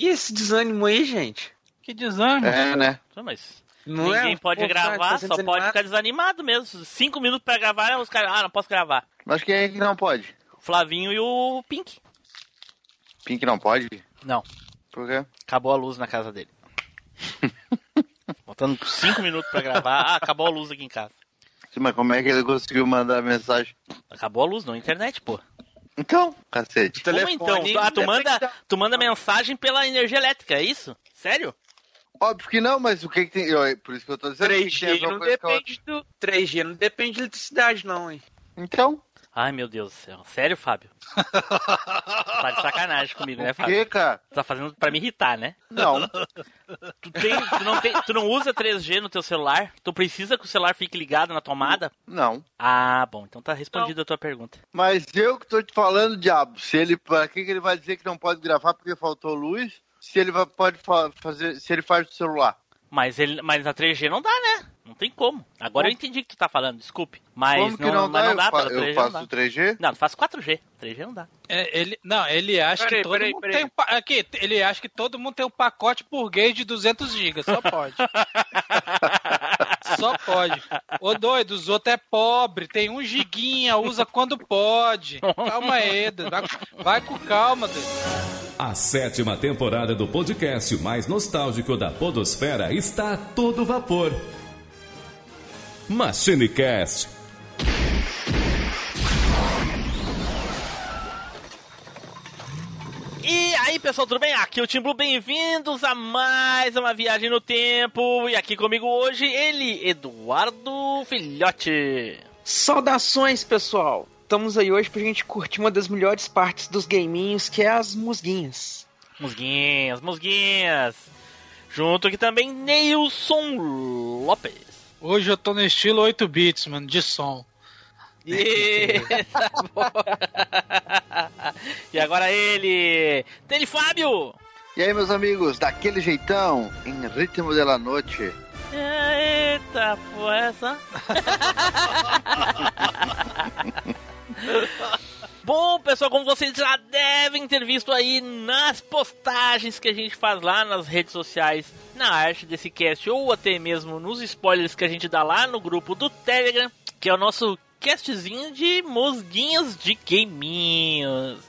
E esse desânimo aí, gente? Que desânimo. É, né? Mas Não ninguém é? pode Pô, gravar, só sendo pode desanimado. ficar desanimado mesmo. Cinco minutos pra gravar, os caras, ah, não posso gravar. Mas quem é que não pode? O Flavinho e o Pink. Pink não pode? Não, Por quê? acabou a luz na casa dele. Faltando cinco minutos pra gravar, ah, acabou a luz aqui em casa. Sim, Mas como é que ele conseguiu mandar mensagem? Acabou a luz, não, internet, pô. Então, cacete. Como telefone então? Ah, tu não manda, tu manda mensagem pela energia elétrica, é isso? Sério? Óbvio que não, mas o que que tem... eu- Por isso que eu tô dizendo que tem 3G alguma não depende do. 3G não depende de eletricidade, não, hein? Então, Ai, meu Deus do céu. Sério, Fábio? tá de sacanagem comigo, né, o Fábio? que, cara? Tu tá fazendo pra me irritar, né? Não. Tu, tem, tu, não tem, tu não usa 3G no teu celular? Tu precisa que o celular fique ligado na tomada? Não. Ah, bom, então tá respondida a tua pergunta. Mas eu que tô te falando, diabo, se ele, pra que, que ele vai dizer que não pode gravar porque faltou luz? Se ele vai, pode fa- fazer, se ele faz do celular. Mas, ele, mas na 3G não dá, né? Não tem como. Agora eu entendi o que tu tá falando, desculpe. Mas Como que não, dá? não dá, eu, fa- eu 3G faço não dá. 3G? Não, tu faz 4G. 3G não dá. É, ele, não, ele acha Peraí, que todo peraí, mundo peraí. tem um aqui, ele acha que todo mundo tem um pacote burguês de 200 GB, só pode. só pode. Ô doido, os outros é pobre, tem um giguinha, usa quando pode. Calma aí, doido, vai, vai com calma, doido. A sétima temporada do podcast mais nostálgico da Podosfera está a todo vapor. MachineCast. E aí, pessoal, tudo bem? Aqui é o Tim Blue, bem-vindos a mais uma viagem no tempo. E aqui comigo hoje, ele, Eduardo Filhote. Saudações, pessoal! Estamos aí hoje pra gente curtir uma das melhores partes dos gaminhos, que é as musguinhas. Musguinhas, musguinhas. Junto aqui também, Neilson Lopes. Hoje eu tô no estilo 8 bits, mano, de som. Eita, boa. e agora ele, Tele Fábio. E aí, meus amigos, daquele jeitão, em ritmo de la noite. Eita, pô, essa. Bom, pessoal, como vocês já devem ter visto aí nas postagens que a gente faz lá nas redes sociais, na arte desse cast, ou até mesmo nos spoilers que a gente dá lá no grupo do Telegram, que é o nosso castzinho de musguinhas de gaminhos.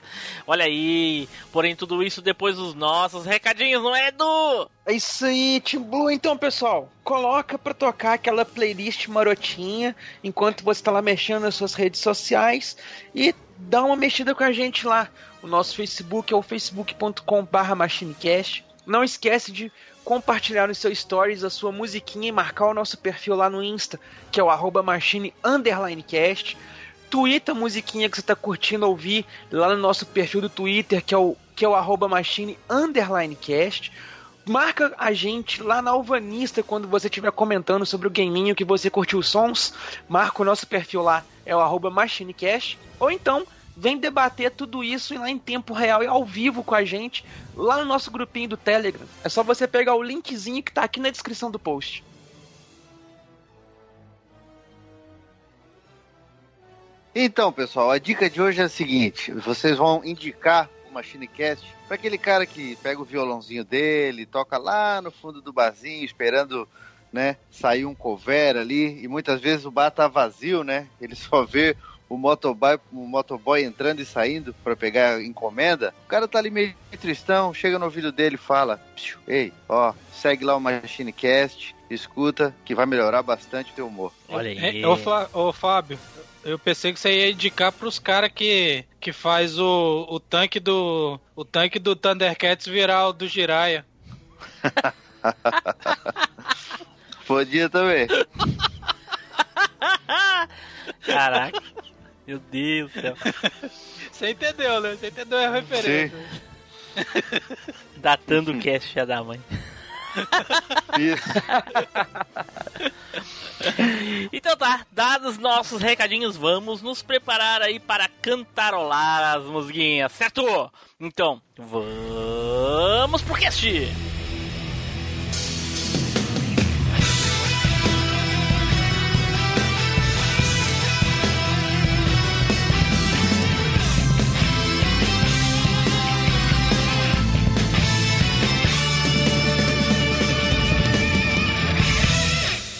Olha aí, porém tudo isso depois dos nossos recadinhos, não é, Edu? É isso aí, Team Blue. Então, pessoal, coloca pra tocar aquela playlist marotinha enquanto você tá lá mexendo nas suas redes sociais e dá uma mexida com a gente lá. O nosso Facebook é o facebook.com.br machinecast. Não esquece de compartilhar nos seus stories a sua musiquinha e marcar o nosso perfil lá no Insta, que é o arroba machine underline cast. Twitter a musiquinha que você tá curtindo ouvir lá no nosso perfil do Twitter, que é o, que é o arroba machine underline cast. Marca a gente lá na Alvanista quando você estiver comentando sobre o gaminho que você curtiu os sons. Marca o nosso perfil lá, é o arroba machinecast. Ou então, vem debater tudo isso lá em tempo real e ao vivo com a gente lá no nosso grupinho do Telegram. É só você pegar o linkzinho que tá aqui na descrição do post. Então, pessoal, a dica de hoje é a seguinte: vocês vão indicar o MachineCast para aquele cara que pega o violãozinho dele, toca lá no fundo do barzinho, esperando né, sair um cover ali, e muitas vezes o bar tá vazio, né? Ele só vê o motoboy, o motoboy entrando e saindo para pegar encomenda. O cara tá ali meio tristão, chega no ouvido dele e fala: "Psiu, Ei, ó, segue lá o MachineCast, escuta, que vai melhorar bastante o teu humor. Olha aí. É, ô, Flá- ô, Fábio, eu pensei que você ia indicar pros caras que, que faz o, o tanque do. O tanque do Thundercats virar o do Jiraya. Podia também. Caraca. Meu Deus do céu. Você entendeu, né? Você entendeu a referência. Datando o cast, filha da mãe. Isso. Então tá, dados nossos recadinhos, vamos nos preparar aí para cantarolar as musguinhas, certo? Então, vamos pro cast!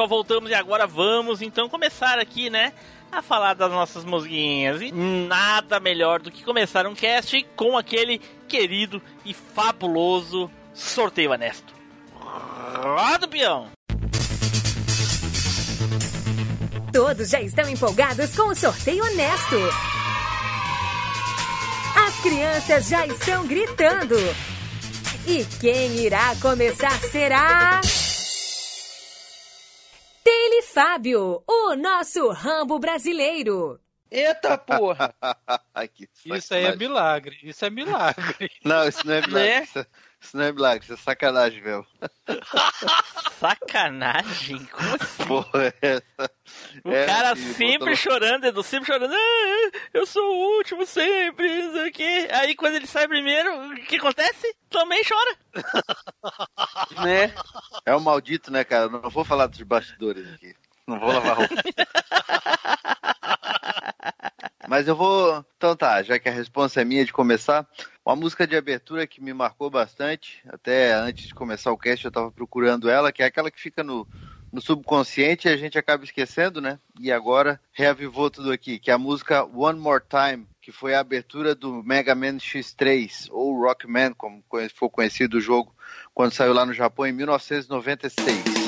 Pessoal, voltamos e agora vamos então começar aqui, né? A falar das nossas mosguinhas. E nada melhor do que começar um cast com aquele querido e fabuloso sorteio honesto. Roda peão! Todos já estão empolgados com o sorteio honesto. As crianças já estão gritando. E quem irá começar será. Fábio, o nosso Rambo brasileiro. Eita porra! Ai, que Isso aí é milagre. Isso é milagre. Não, isso não é milagre. Né? Isso, isso não é milagre, isso é sacanagem, velho. Sacanagem? Como assim? Porra, essa. O é, cara filho, sempre chorando, Edu, sempre chorando. "Ah, eu sou o último sempre, não sei o quê. Aí quando ele sai primeiro, o que acontece? Também chora. né? É um maldito, né, cara? Não vou falar dos bastidores aqui. Não vou lavar roupa. Mas eu vou. Então tá, já que a resposta é minha de começar, uma música de abertura que me marcou bastante, até antes de começar o cast eu tava procurando ela, que é aquela que fica no, no subconsciente e a gente acaba esquecendo, né? E agora reavivou tudo aqui, que é a música One More Time, que foi a abertura do Mega Man X3, ou Rockman, como foi conhecido o jogo, quando saiu lá no Japão em 1996.「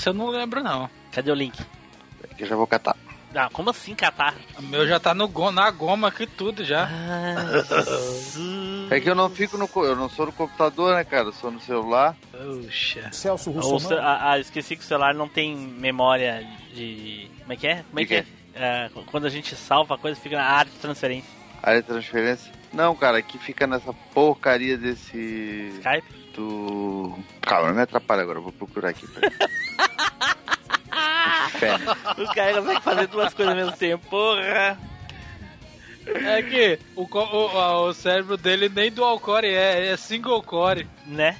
Essa eu não lembro, não. Cadê o link? Que eu já vou catar. Ah, como assim catar? O meu já tá no go- na goma aqui tudo já. Ah. É que eu não fico no. Eu não sou no computador, né, cara? Eu sou no celular. Puxa. Celso O ce- ah, ah, esqueci que o celular não tem memória de. Como é que é? Como é De que é? É, quando a gente salva a coisa, fica na área de transferência. Área de transferência. Não, cara, aqui fica nessa porcaria desse. Skype? Do. Calma, não me atrapalha agora, vou procurar aqui. O cara consegue fazer duas coisas ao mesmo tempo, porra. É que o, o, o cérebro dele nem dual core é, é single core. Né?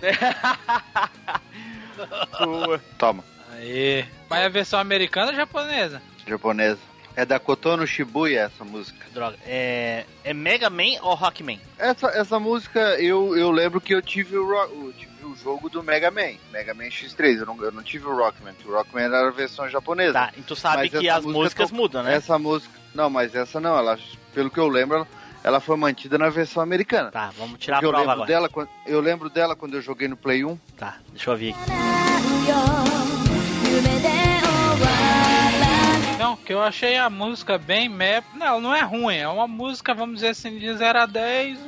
Toma, Aí. Mas a versão americana ou japonesa? japonesa. É da Kotono Shibuya essa música. Droga. É, é Mega Man ou Rockman? Essa, essa música eu, eu lembro que eu tive o, ro- eu tive o jogo do Mega Man, Mega Man X3. Eu não, eu não tive o Rockman, o Rockman era a versão japonesa. Tá, e tu sabe Mas que as música músicas to- mudam, né? Essa música. Não, mas essa não, ela, pelo que eu lembro, ela, ela foi mantida na versão americana. Tá, vamos tirar a Porque eu prova lembro agora. dela quando eu lembro dela quando eu joguei no Play 1. Tá, deixa eu ouvir aqui. Que eu achei a música bem meh. Não, não é ruim. É uma música, vamos dizer assim, de 0 a 10,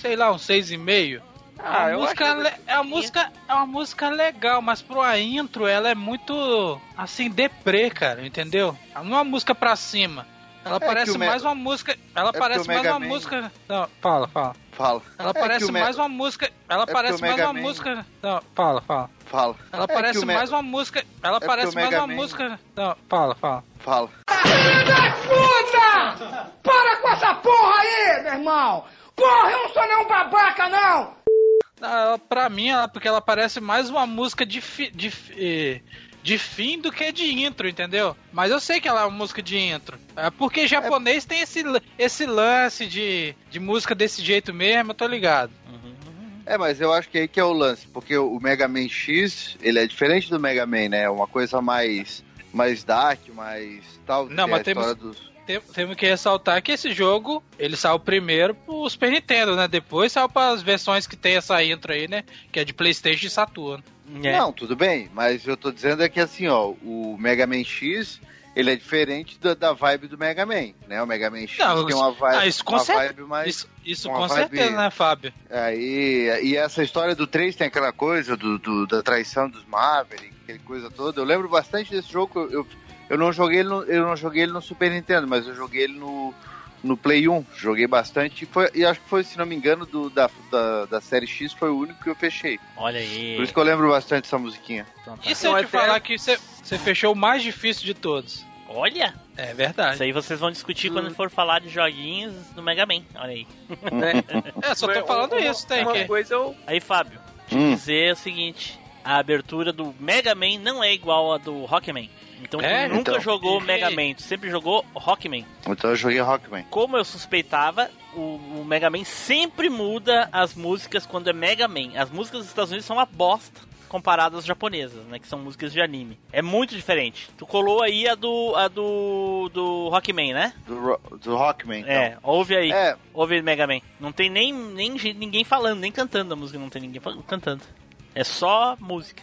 sei lá, um 6,5. Ah, a música le- é uma música é uma música legal, mas pro a intro ela é muito assim deprê, cara, entendeu? Não é uma música pra cima. Ela que parece mais uma música, ela porque parece mais Mega uma Man- música. Não, fala, fala. Fala. Ela É parece mais uma música, ela porque parece mais Mega uma Man- música. Não, fala, fala. Fala. Ela É parece o Me- mais uma música, ela porque parece mais Mega uma Man- música. Não, fala, fala. Fala. Puta! Para com essa porra aí, meu irmão! Porra, eu não sou nenhum babaca, não! Não, ela, pra mim, ela, porque ela parece mais uma música de, fi- de, fi- eh, de fim do que de intro, entendeu? Mas eu sei que ela é uma música de intro. É porque japonês tem esse, esse lance de, de música desse jeito mesmo, eu tô ligado. É, mas eu acho que aí que é o lance, porque o Mega Man X, ele é diferente do Mega Man, né? É uma coisa mais mais dark, mais tal, Não, mas é a temos- dos Tem- Temos que ressaltar que esse jogo, ele saiu primeiro pro Super Nintendo, né? Depois saiu para as versões que tem essa intro aí, né? Que é de Playstation e Saturno. É. Não, tudo bem, mas eu tô dizendo é que assim, ó, o Mega Man X, ele é diferente da, da vibe do Mega Man, né? O Mega Man X Não, tem uma vibe, ah, isso uma cer- vibe mais... Isso, isso com vibe- certeza, né, Fábio? Aí, e essa história do 3 tem aquela coisa do, do- da traição dos Maverick, aquele coisa toda. Eu lembro bastante desse jogo. Eu, eu não joguei ele no, eu não joguei ele no Super Nintendo, mas eu joguei ele no, no Play 1. Joguei bastante e, foi, e acho que foi, se não me engano, do, da, da, da série X foi o único que eu fechei. Olha aí. Por isso que eu lembro bastante dessa musiquinha. Então tá. E se eu te falar que você fechou o mais difícil de todos? Olha! É verdade. Isso aí vocês vão discutir quando for falar de joguinhos do Mega Man. Olha aí. É, só tô falando uma, isso, tem uma que. coisa eu Aí, Fábio, te Hum. dizer o seguinte: a abertura do Mega Man não é igual a do Rockman. Então É? tu nunca Então. jogou Mega Man, tu sempre jogou Rockman. Então eu joguei Rockman. Como eu suspeitava, o, o Mega Man sempre muda as músicas quando é Mega Man. As músicas dos Estados Unidos são uma bosta comparadas às japonesas, né? Que são músicas de anime. É muito diferente. Tu colou aí a do. a do. do Rockman, né? Do, Ro- do Rockman. Então. É, ouve aí. É, Ouve Mega Man. Não tem nem, nem ninguém falando, nem cantando a música, não tem ninguém falando, cantando. É só música.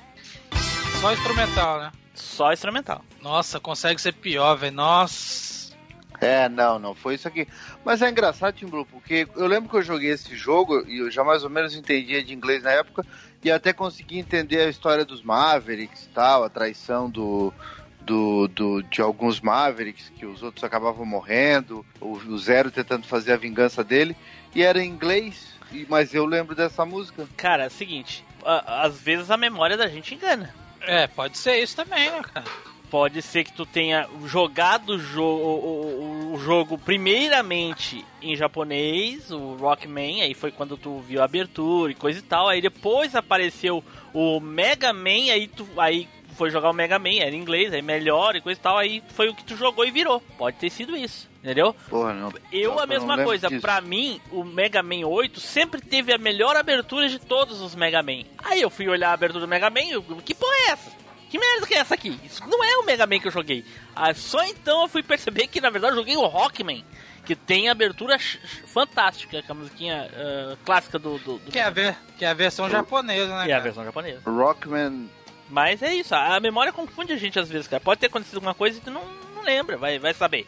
Só instrumental, né? Só instrumental. Nossa, consegue ser pior, velho. Nossa. É, não, não, foi isso aqui. Mas é engraçado, Tim Blue, porque eu lembro que eu joguei esse jogo e eu já mais ou menos entendia de inglês na época e até consegui entender a história dos Mavericks e tal, a traição do, do, do- de alguns Mavericks, que os outros acabavam morrendo, o, o Zero tentando fazer a vingança dele, e era em inglês, e- mas eu lembro dessa música. Cara, é o seguinte, a- às vezes a memória da gente engana. É, pode ser isso também, né, cara? Pode ser que tu tenha jogado o, jo o- o- o jogo primeiramente em japonês, o Rockman, aí foi quando tu viu a abertura e coisa e tal, aí depois apareceu o Mega Man, aí tu aí foi jogar o Mega Man, era em inglês, aí melhor e coisa e tal, aí foi o que tu jogou e virou. Pode ter sido isso, entendeu? Porra, não. Eu Nossa, a mesma coisa, disso. pra mim, o Mega Man 8 sempre teve a melhor abertura de todos os Mega Man. Aí eu fui olhar a abertura do Mega Man e eu, que porra é essa? Que merda que é essa aqui? Isso não é o Mega Man que eu joguei. Ah, só então eu fui perceber que na verdade eu joguei o Rockman, que tem abertura fantástica, que é a musiquinha ah, clássica do, do, do Que é, a ver, que é a versão japonesa, né? que é a cara? versão japonesa. Rockman Mas é isso, a memória confunde a gente às vezes, cara. Pode ter acontecido alguma coisa e tu não, não lembra, vai, vai saber.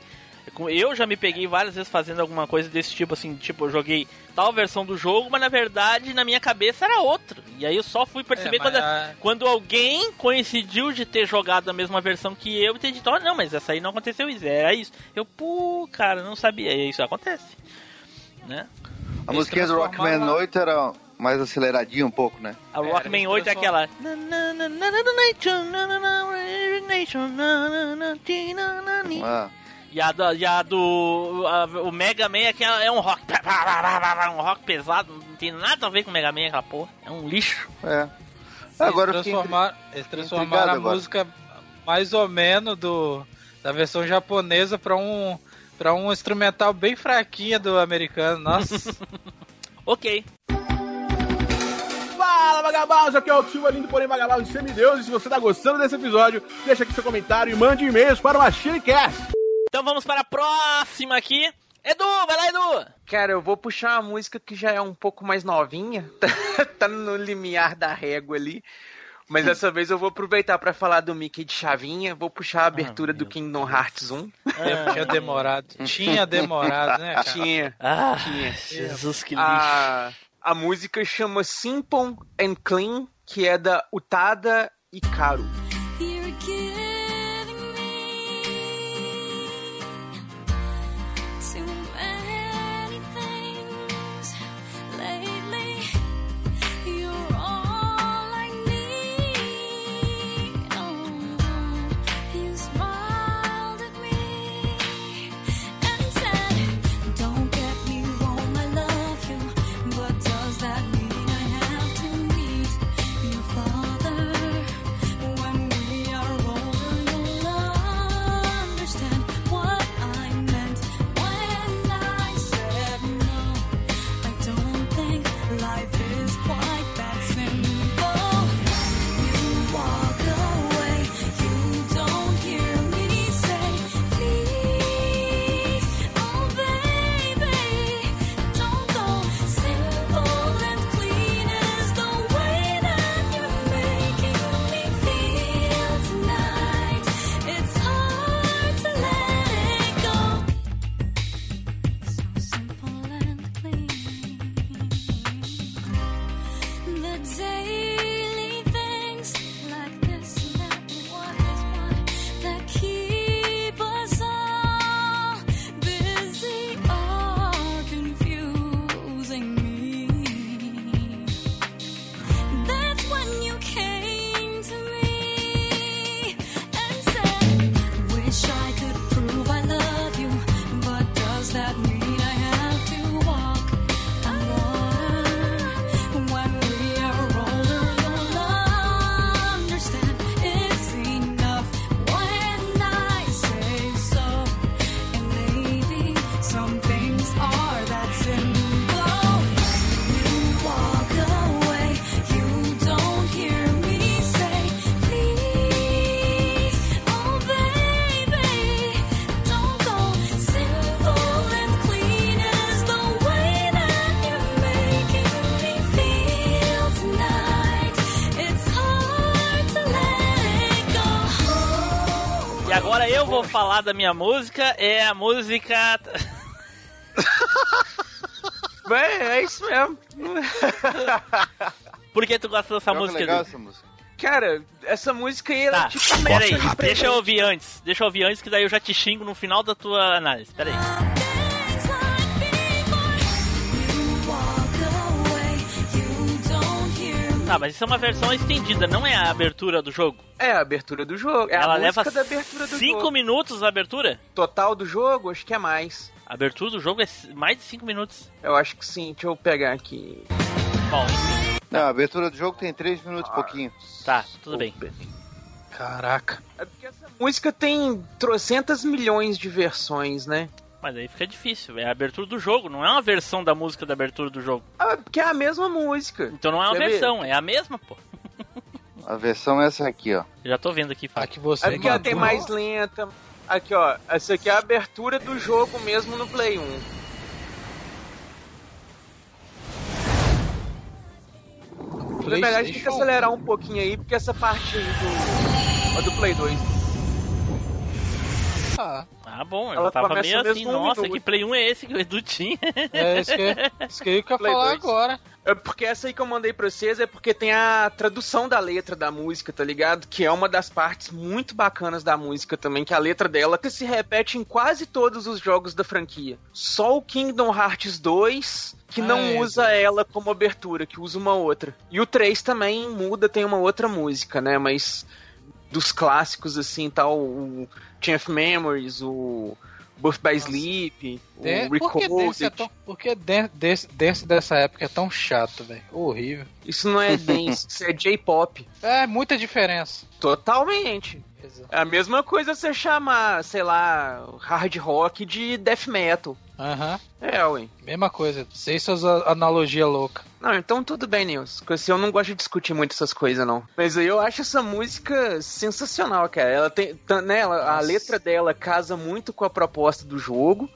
Eu já me peguei várias vezes fazendo alguma coisa desse tipo, assim, tipo, eu joguei tal versão do jogo, mas na verdade na minha cabeça era outra. E aí eu só fui perceber É, quando, a- quando alguém coincidiu de ter jogado a mesma versão que eu e ter dito, oh, não, mas essa aí não aconteceu isso, era isso. Eu, pô, cara, não sabia. E isso acontece. Né? A musiquinha do Rockman lá- 8 era mais aceleradinha um pouco, né? A É, Rockman eles 8 é transformam- aquela. Ah, E a, da- e a do. a- o Mega Man é, que é um rock. Um rock pesado, não tem nada a ver com o Mega Man, aquela porra. É um lixo. é. Eles, Agora transformaram, eles transformaram a agora. música mais ou menos do, da versão japonesa pra um, pra um instrumental bem fraquinho do americano. Nossa. Ok. Fala, vagabundos! Aqui é o Silva Lindo, porém vagabundo de semideus. E se você tá gostando desse episódio, deixa aqui seu comentário e mande e-mails para o MachineCast. Então vamos para a próxima aqui. Edu, vai lá, Edu! Cara, eu vou puxar uma música que já é um pouco mais novinha, tá no limiar da régua ali. Mas dessa vez eu vou aproveitar pra falar do Mickey de Chavinha, vou puxar a abertura do Kingdom Hearts 1. Tempo tinha demorado. Tinha demorado, né, cara? Tinha, Ah, tinha. Jesus, que lixo. A, a música chama Simple and Clean, que é da Utada Ikaru. You're falar da minha música. É a música. Bem, é isso mesmo. Por que tu gosta dessa música, legal essa música. Cara, essa música aí, ela Tá, tipo peraí, deixa eu ouvir antes. Deixa eu ouvir antes, que daí eu já te xingo no final da tua análise. Peraí. Tá, mas isso é uma versão estendida, não é a abertura do jogo. É a abertura do jogo. É Ela a leva da abertura do 5 jogo. minutos a abertura? Total do jogo, acho que é mais. A abertura do jogo é mais de 5 minutos. Eu acho que sim, deixa eu pegar aqui. Bom, enfim, Não, a abertura do jogo tem 3 minutos e pouquinho. tá, tudo bem. Caraca. É porque essa música tem trocentas milhões de versões, né? Mas aí fica difícil. É a abertura do jogo, não é uma versão da música da abertura do jogo. Ah, porque é a mesma música. Então não é uma Quer ver? versão, é a mesma, pô. A versão é essa aqui, ó. Já tô vendo aqui. A Fábio. que você É porque ela tem mais lenta. Aqui, ó. Essa aqui é a abertura do jogo mesmo no Play 1. Na verdade, tem que acelerar um pouquinho aí, porque essa parte aí do, a do Play 2. Ah, bom, Ela eu tava começa meio assim, mesmo nossa, minuto. que Play 1 é esse que o Edu tinha? é isso que, isso que eu ia Play falar dois. agora. É porque essa aí que eu mandei pra vocês é porque tem a tradução da letra da música, tá ligado? Que é uma das partes muito bacanas da música também, que a letra dela que se repete em quase todos os jogos da franquia. Só o Kingdom Hearts 2 que não Ah, é. usa ela como abertura, que usa uma outra. E o 3 também muda, tem uma outra música, né? Mas dos clássicos assim, tal, o Chain of Memories, o Birth by Sleep, De- o por que desse é Recorded. tão, por que den- desse, desse dessa época é tão chato, velho? Horrível. Isso não é dance, isso é J-pop. É, muita diferença. Totalmente. É a mesma coisa você chamar, sei lá, hard rock de death metal. Aham. É, ué. Mesma coisa. Sei suas analogia louca. Não, então tudo bem, Nils. Assim, eu não gosto de discutir muito essas coisas, não. Mas eu acho essa música sensacional, cara. Ela tem. tá- Né, ela- a letra dela casa muito com a proposta do jogo.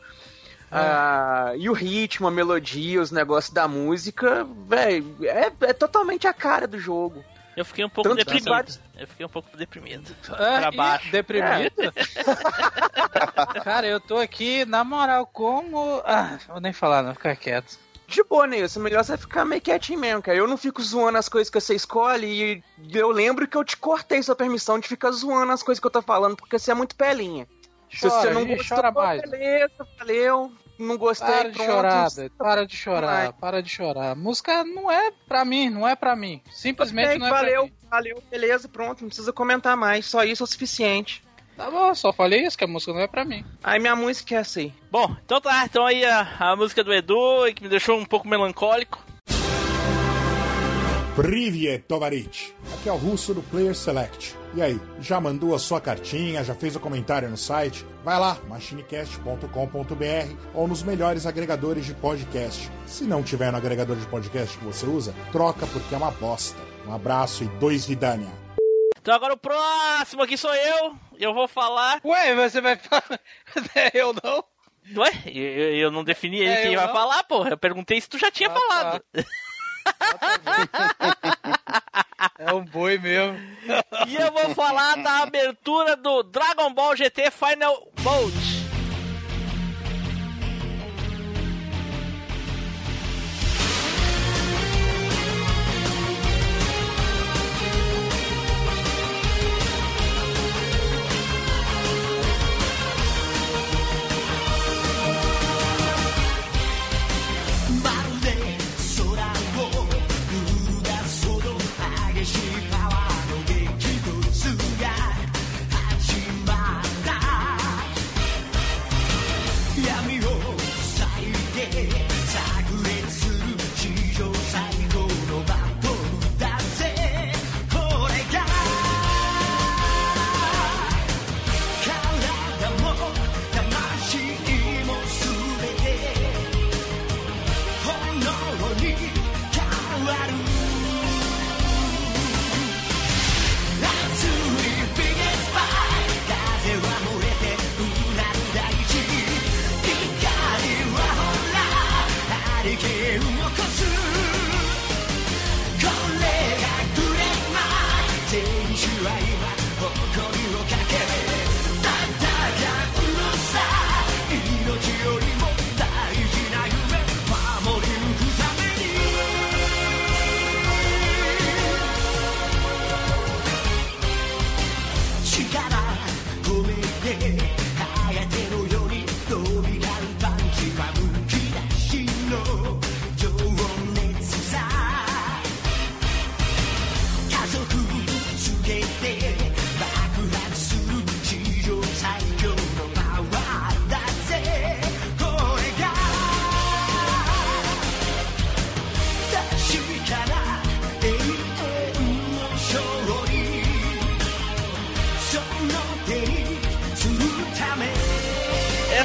Ah, e o ritmo, a melodia, os negócios da música, velho, é, é totalmente a cara do jogo. Eu fiquei um pouco Tanto deprimido. vários- Eu fiquei um pouco deprimido. É, pra e baixo. Deprimido? Cara, eu tô aqui, na moral, como. Ah, vou nem falar, não, ficar quieto. De boa, Nilson. Melhor você ficar meio quietinho mesmo, cara. Eu não fico zoando as coisas que você escolhe e eu lembro que eu te cortei sua permissão de ficar zoando as coisas que eu tô falando, porque você é muito pelinha. Se Chora, você não gostou, chora mais. beleza, valeu. Não gostei, Para de pronto. chorar. Para de chorar, Vai. para de chorar. Música não é pra mim, não é pra mim. Simplesmente Bem, não é valeu, pra mim. valeu, beleza, pronto. Não precisa comentar mais. Só isso é o suficiente. Tá bom, só falei isso, que a música não é pra mim. Aí minha música é aí. Bom, então tá. Então aí a, a música do Edu, que me deixou um pouco melancólico. Privyet Tovarich. Aqui é o russo do Player Select. E aí, já mandou a sua cartinha, já fez o comentário no site? Vai lá, machinecast.com.br ou nos melhores agregadores de podcast. Se não tiver no agregador de podcast que você usa, troca porque é uma bosta. Um abraço e dois vidania. Então agora o próximo aqui sou eu. Eu vou falar. Ué, você vai falar. é eu não? Ué, eu, eu não defini ele É, quem vai não? falar, porra. Eu perguntei se tu já tinha Ah, falado. É um boi mesmo. E eu vou falar da abertura do Dragon Ball GT Final Bolt.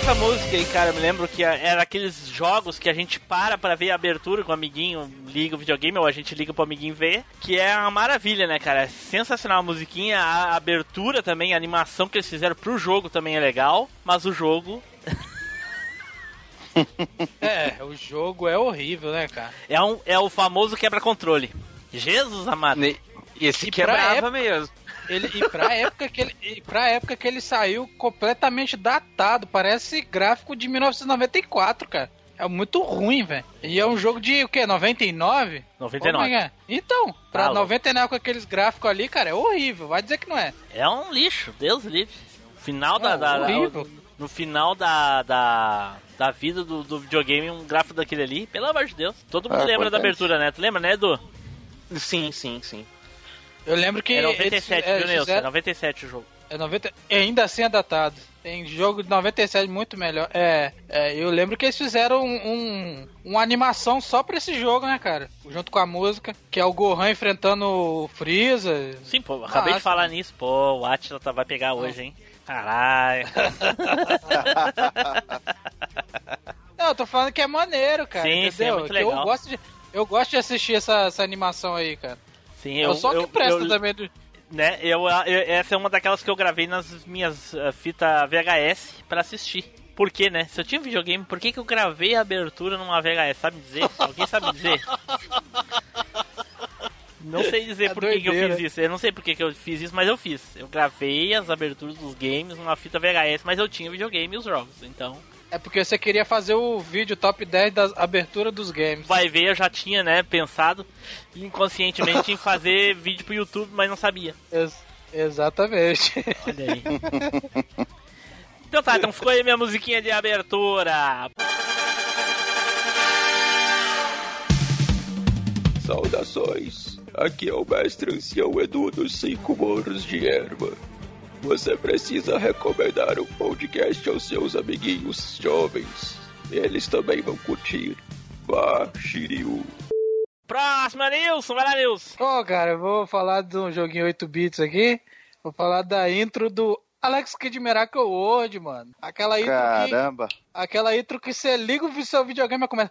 Essa música aí, cara, eu me lembro que era aqueles jogos que a gente para pra ver a abertura com o amiguinho, liga o videogame ou a gente liga pro amiguinho ver, que é uma maravilha, né, cara? É sensacional a musiquinha, a abertura também, a animação que eles fizeram pro jogo também é legal, mas o jogo É, o jogo é horrível, né, cara? é, um, é o famoso quebra-controle. Jesus amado. Esse E que é pra brava época- mesmo. Ele, e pra época que ele, e pra época que ele saiu completamente datado, parece gráfico de 1994, cara. É muito ruim, velho. E é um jogo de o quê? 99? 99. Como é que é? Então, pra Tá louco. 99 com aqueles gráficos ali, cara, é horrível. Vai dizer que não é. É um lixo, Deus livre. Final da. É, da- da- horrível. no final da, da, da vida do, do videogame, um gráfico daquele ali, pelo amor de Deus. Todo mundo Ah, lembra da abertura, né? Tu lembra, né, Edu? Sim, sim, sim. Eu lembro que. É 97, eles, é, viu, Nilson? É fizeram- 97 o jogo. É 90, e ainda assim é datado. Tem jogo de 97 muito melhor. É, é, eu lembro que eles fizeram um, um- uma animação só pra esse jogo, né, cara? Junto com a música, que é o Gohan enfrentando o Freeza. Sim, pô, acabei de falar nisso, pô, o Atila tá- vai pegar hoje, hein? Caralho. Não, eu tô falando que é maneiro, cara. Sim, entendeu? sim, é muito legal. Eu gosto de, eu gosto de assistir essa, essa animação aí, cara. Sim, É eu, só que eu, presta eu- também. Do... né, eu, eu- essa é uma daquelas que eu gravei nas minhas uh, fitas VHS pra assistir. Por quê, né? Se eu tinha videogame, por que, que eu gravei a abertura numa VHS? Sabe dizer? Alguém sabe dizer? Não sei dizer É por que, que eu fiz isso. Eu não sei por que, que eu fiz isso, mas eu fiz. Eu gravei as aberturas dos games numa fita VHS, mas eu tinha videogame e os jogos. Então, É porque você queria fazer o vídeo top 10 da abertura dos games. vai ver, eu já tinha, né, pensado inconscientemente em fazer vídeo pro YouTube, mas não sabia. Ex- exatamente. Olha aí. Então tá, então ficou aí minha musiquinha de abertura. Saudações! Aqui é o mestre ancião Edu dos Cinco Morros de Erva. Você precisa recomendar um podcast aos seus amiguinhos jovens. Eles também vão curtir. Vá, Shiryu. Próxima, Nilson, vai lá, Nilson. Ô, cara, eu vou falar de um joguinho 8 bits aqui. Vou falar da intro do Alex Kidd Miracle World, mano. Aquela intro que. Caramba. Aquela intro que você liga o seu videogame e começa.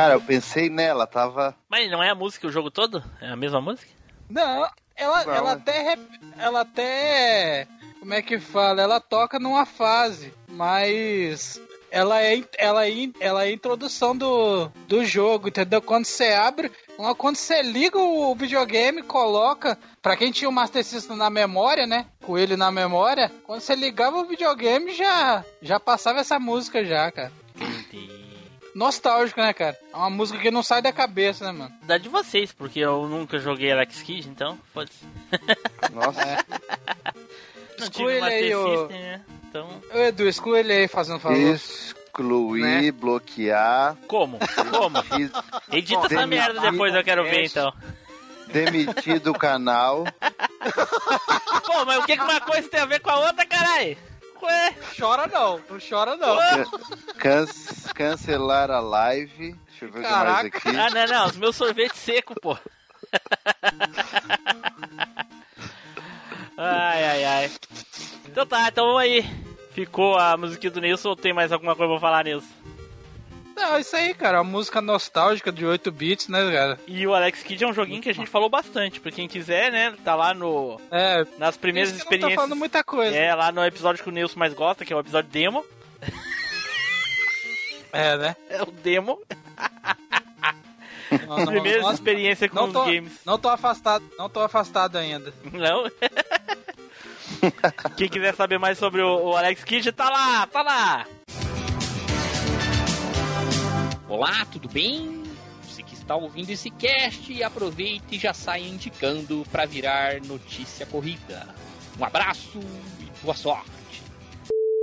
Cara, eu pensei nela, tava. Mas não é a música o jogo todo? É a mesma música? Não, ela, Não, ela é. até. Ela até. Como é que fala? Ela toca numa fase, mas. Ela é, ela, é, ela é a introdução do, do jogo, entendeu? Quando você abre, quando você liga o videogame, coloca. Pra quem tinha o Master System na memória, né? Com ele na memória, quando você ligava o videogame já, já passava essa música já, cara. Nostálgico, né, cara? É uma música que não sai da cabeça, né, mano? Da de vocês, porque eu nunca joguei Alex Kidd, então foda-se. Nossa. Não Exclui ele aí, ô. Né? Então, Ô, Edu, exclui ele aí fazendo favor. Excluir, Né? bloquear. como? Como? fiz- Edita essa merda depois, eu quero ver então. Demitir do canal. Pô, mas o que que uma coisa tem a ver com a outra, caralho? Ué? Chora não, não chora não. can- cancelar a live. Deixa eu ver o que mais Caraca. aqui. Ah, não, não, os meus sorvetes secos, pô. Ai, ai, ai. Então tá, então vamos aí. Ficou a musiquinha do Nilson ou tem mais alguma coisa pra falar, Nilson? Não, isso aí, cara, uma música nostálgica de 8 bits, né, cara? E o Alex Kidd é um joguinho que a gente falou bastante. Pra quem quiser, né? Tá lá no. É, Nas primeiras eu não experiências. falando muita coisa. É, lá no episódio que o Nilson mais gosta, que é o episódio demo. É, né? É o demo. Não, não, primeiras não, experiências com os tô, games. não tô afastado, não tô afastado ainda. Não? Quem quiser saber mais sobre o, o Alex Kidd, tá lá, tá lá. Olá, tudo bem? Você que está ouvindo esse cast aproveite e já saia indicando para virar notícia corrida. Um abraço e boa sorte.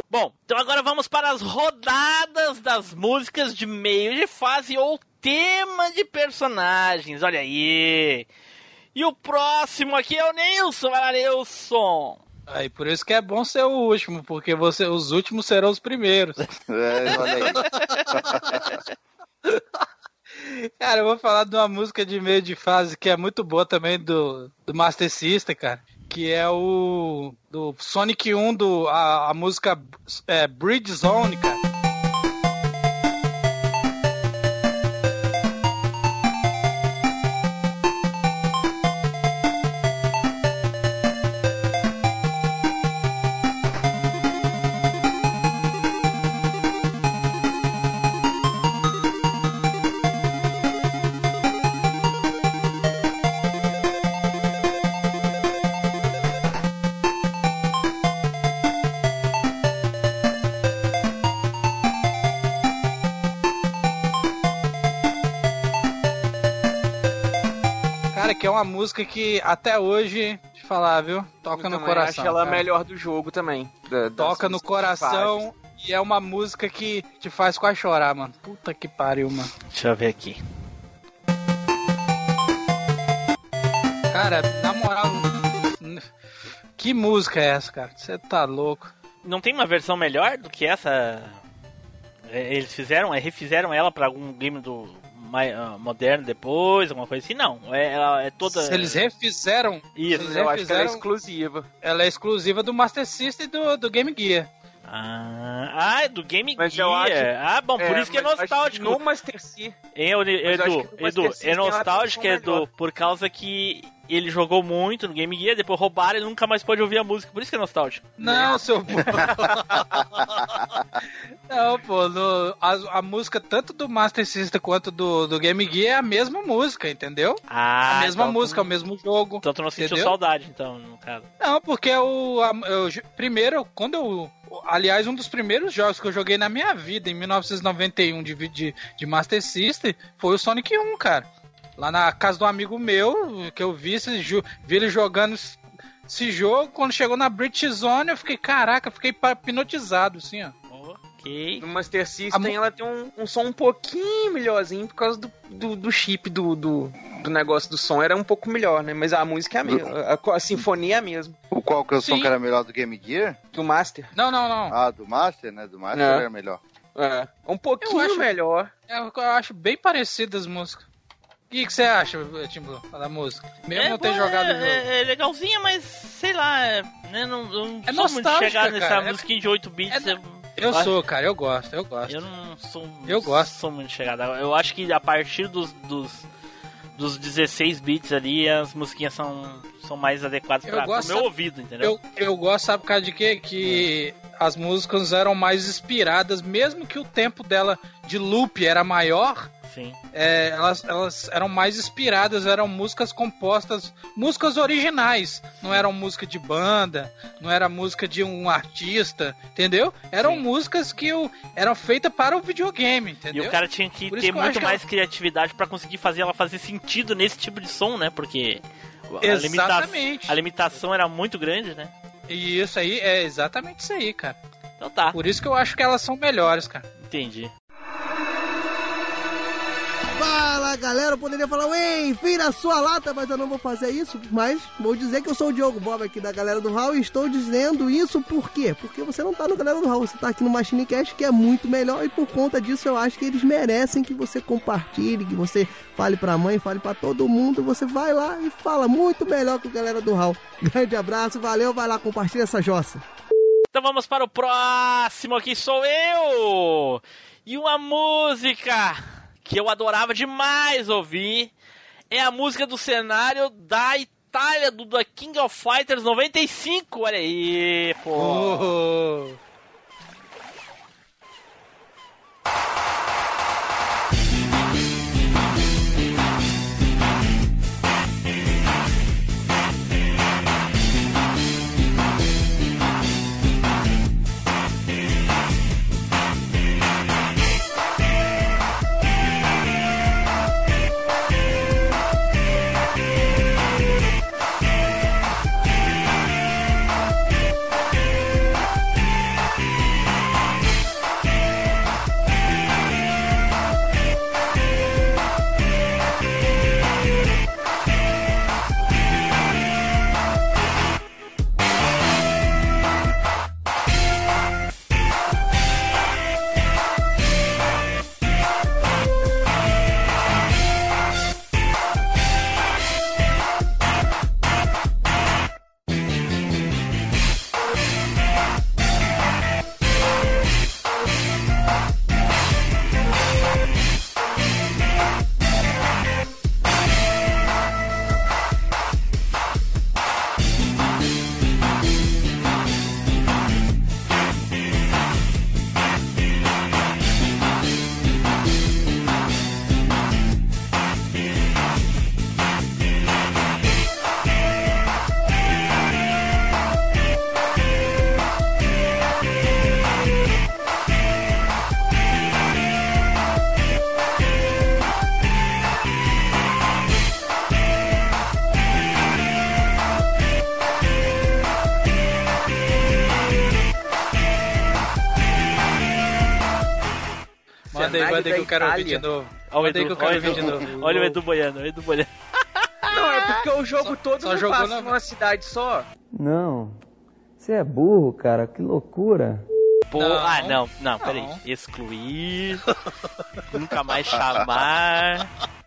Bom, então agora vamos para as rodadas das músicas de meio de fase ou tema de personagens. Olha aí. E o próximo aqui é o Nilson. Vai lá, Nilson. Aí, por isso que é bom ser o último, porque você, os últimos serão os primeiros. É, olha aí. Cara, eu vou falar de uma música de meio de fase que é muito boa também do, do Master System, cara. Que é o do Sonic 1, do, a, a música é, Bridge Zone, cara. Que até hoje, te falar, viu? Toca no coração. acho ela a cara. melhor do jogo também. da- Toca no coração e é uma música que te faz quase chorar, mano. Puta que pariu, mano. Deixa eu ver aqui. Cara, na moral, que música é essa, cara? Você tá louco. Não tem uma versão melhor do que essa? É, Eles fizeram, é, refizeram ela pra algum game do mai- ah, moderno depois, alguma coisa assim? Não, é, ela é toda. Se eles refizeram, Isso, eles Eu acho que ela é refizeram, exclusiva. ela é exclusiva do Master System e do, do Game Gear. Ah, ah, é do Game Mas eu Gear. acho- Ah, bom, por É, isso que é nostálgico. No Master System. Hein, Edu, Mas eu Edu, que é nostálgico, Edu, melhor. por causa que ele jogou muito no Game Gear, depois roubaram e nunca mais pôde ouvir a música, por isso que é nostálgico. Não, seu pô. Não, pô, no- a, a música tanto do Master System quanto do, do Game Gear é a mesma música, entendeu? Ah, a mesma então tu- música, o mesmo jogo. Então tu não sentiu entendeu? saudade, então, no caso. Não, porque o, a- eu, primeiro, quando eu. Aliás, um dos primeiros jogos que eu joguei na minha vida, em 1991, de, de, de Master System, foi o Sonic 1, cara. Lá na casa de um amigo meu, que eu vi, esse vi ele jogando esse- jogo. Quando chegou na British Zone, eu fiquei, caraca, fiquei hipnotizado, assim, ó. Ok. No Master System ela tem um, um som um pouquinho melhorzinho por causa do, do, do chip do, do, do negócio do som. Era um pouco melhor, né? Mas a música é a mesma. A, a sinfonia é a mesma. O qual que é o som Sim. que era melhor do Game Gear? Do Master. Não, não, não. Ah, do Master, né? Do Master É. era melhor. É. Um pouquinho Eu acho- melhor. Eu, eu acho bem parecidas as músicas. O que você acha, Timbu, da música? Mesmo é, não ter pô, jogado é, o jogo. é, é legalzinha, mas sei lá, é, né, não, eu não É sou muito chegado nessa. É- musiquinha de 8 bits. eu, Eu acho- sou, cara, eu gosto, eu gosto. Eu não sou, Eu gosto. sou muito chegado. Eu acho que a partir dos, dos, dos 16 bits ali, as musiquinhas são, são mais adequadas para o meu sabe- ouvido, entendeu? Eu, eu gosto, sabe por causa de quê? Que as músicas eram mais inspiradas, mesmo que o tempo dela de loop era maior, Sim. é, elas, elas eram mais inspiradas, eram músicas compostas, músicas originais, não eram música de banda, não era música de um artista, entendeu? Eram músicas que o, eram feitas para o videogame, E entendeu? o cara tinha que Por ter eu muito mais ela- criatividade pra conseguir fazer ela fazer sentido nesse tipo de som, né? Porque a, limita- Exatamente. a limitação era muito grande, né? E isso aí é exatamente isso aí, cara. Então tá. Por isso que eu acho que elas são melhores, cara. Entendi. Fala galera, eu poderia falar, ei, vira sua lata, mas eu não vou fazer isso. Mas vou dizer que eu sou o Diogo Bob aqui da galera do Hall e estou dizendo isso por quê? Porque você não tá no galera do Hall, você tá aqui no Machine Cast que é muito melhor e por conta disso eu acho que eles merecem que você compartilhe, que você fale pra mãe, fale pra todo mundo. Você vai lá e fala muito melhor que o galera do Hall. Grande abraço, valeu, vai lá, compartilha essa jossa. Então vamos para o próximo aqui, sou eu! E uma música que eu adorava demais ouvir é a música do cenário da Itália, do The King of Fighters 95, olha aí, pô! Manda aí, que eu quero ouvir de novo. Olha o Manda aí Edu, que eu quero olha o ouvir de Edu, novo. olha o Edu boiando, o Edu boiando. Não, é porque o jogo todo só não jogou passa na- numa cidade só. Não. Você é burro, cara. Que loucura. Pô, ah, não, não, peraí. Excluir. nunca mais chamar.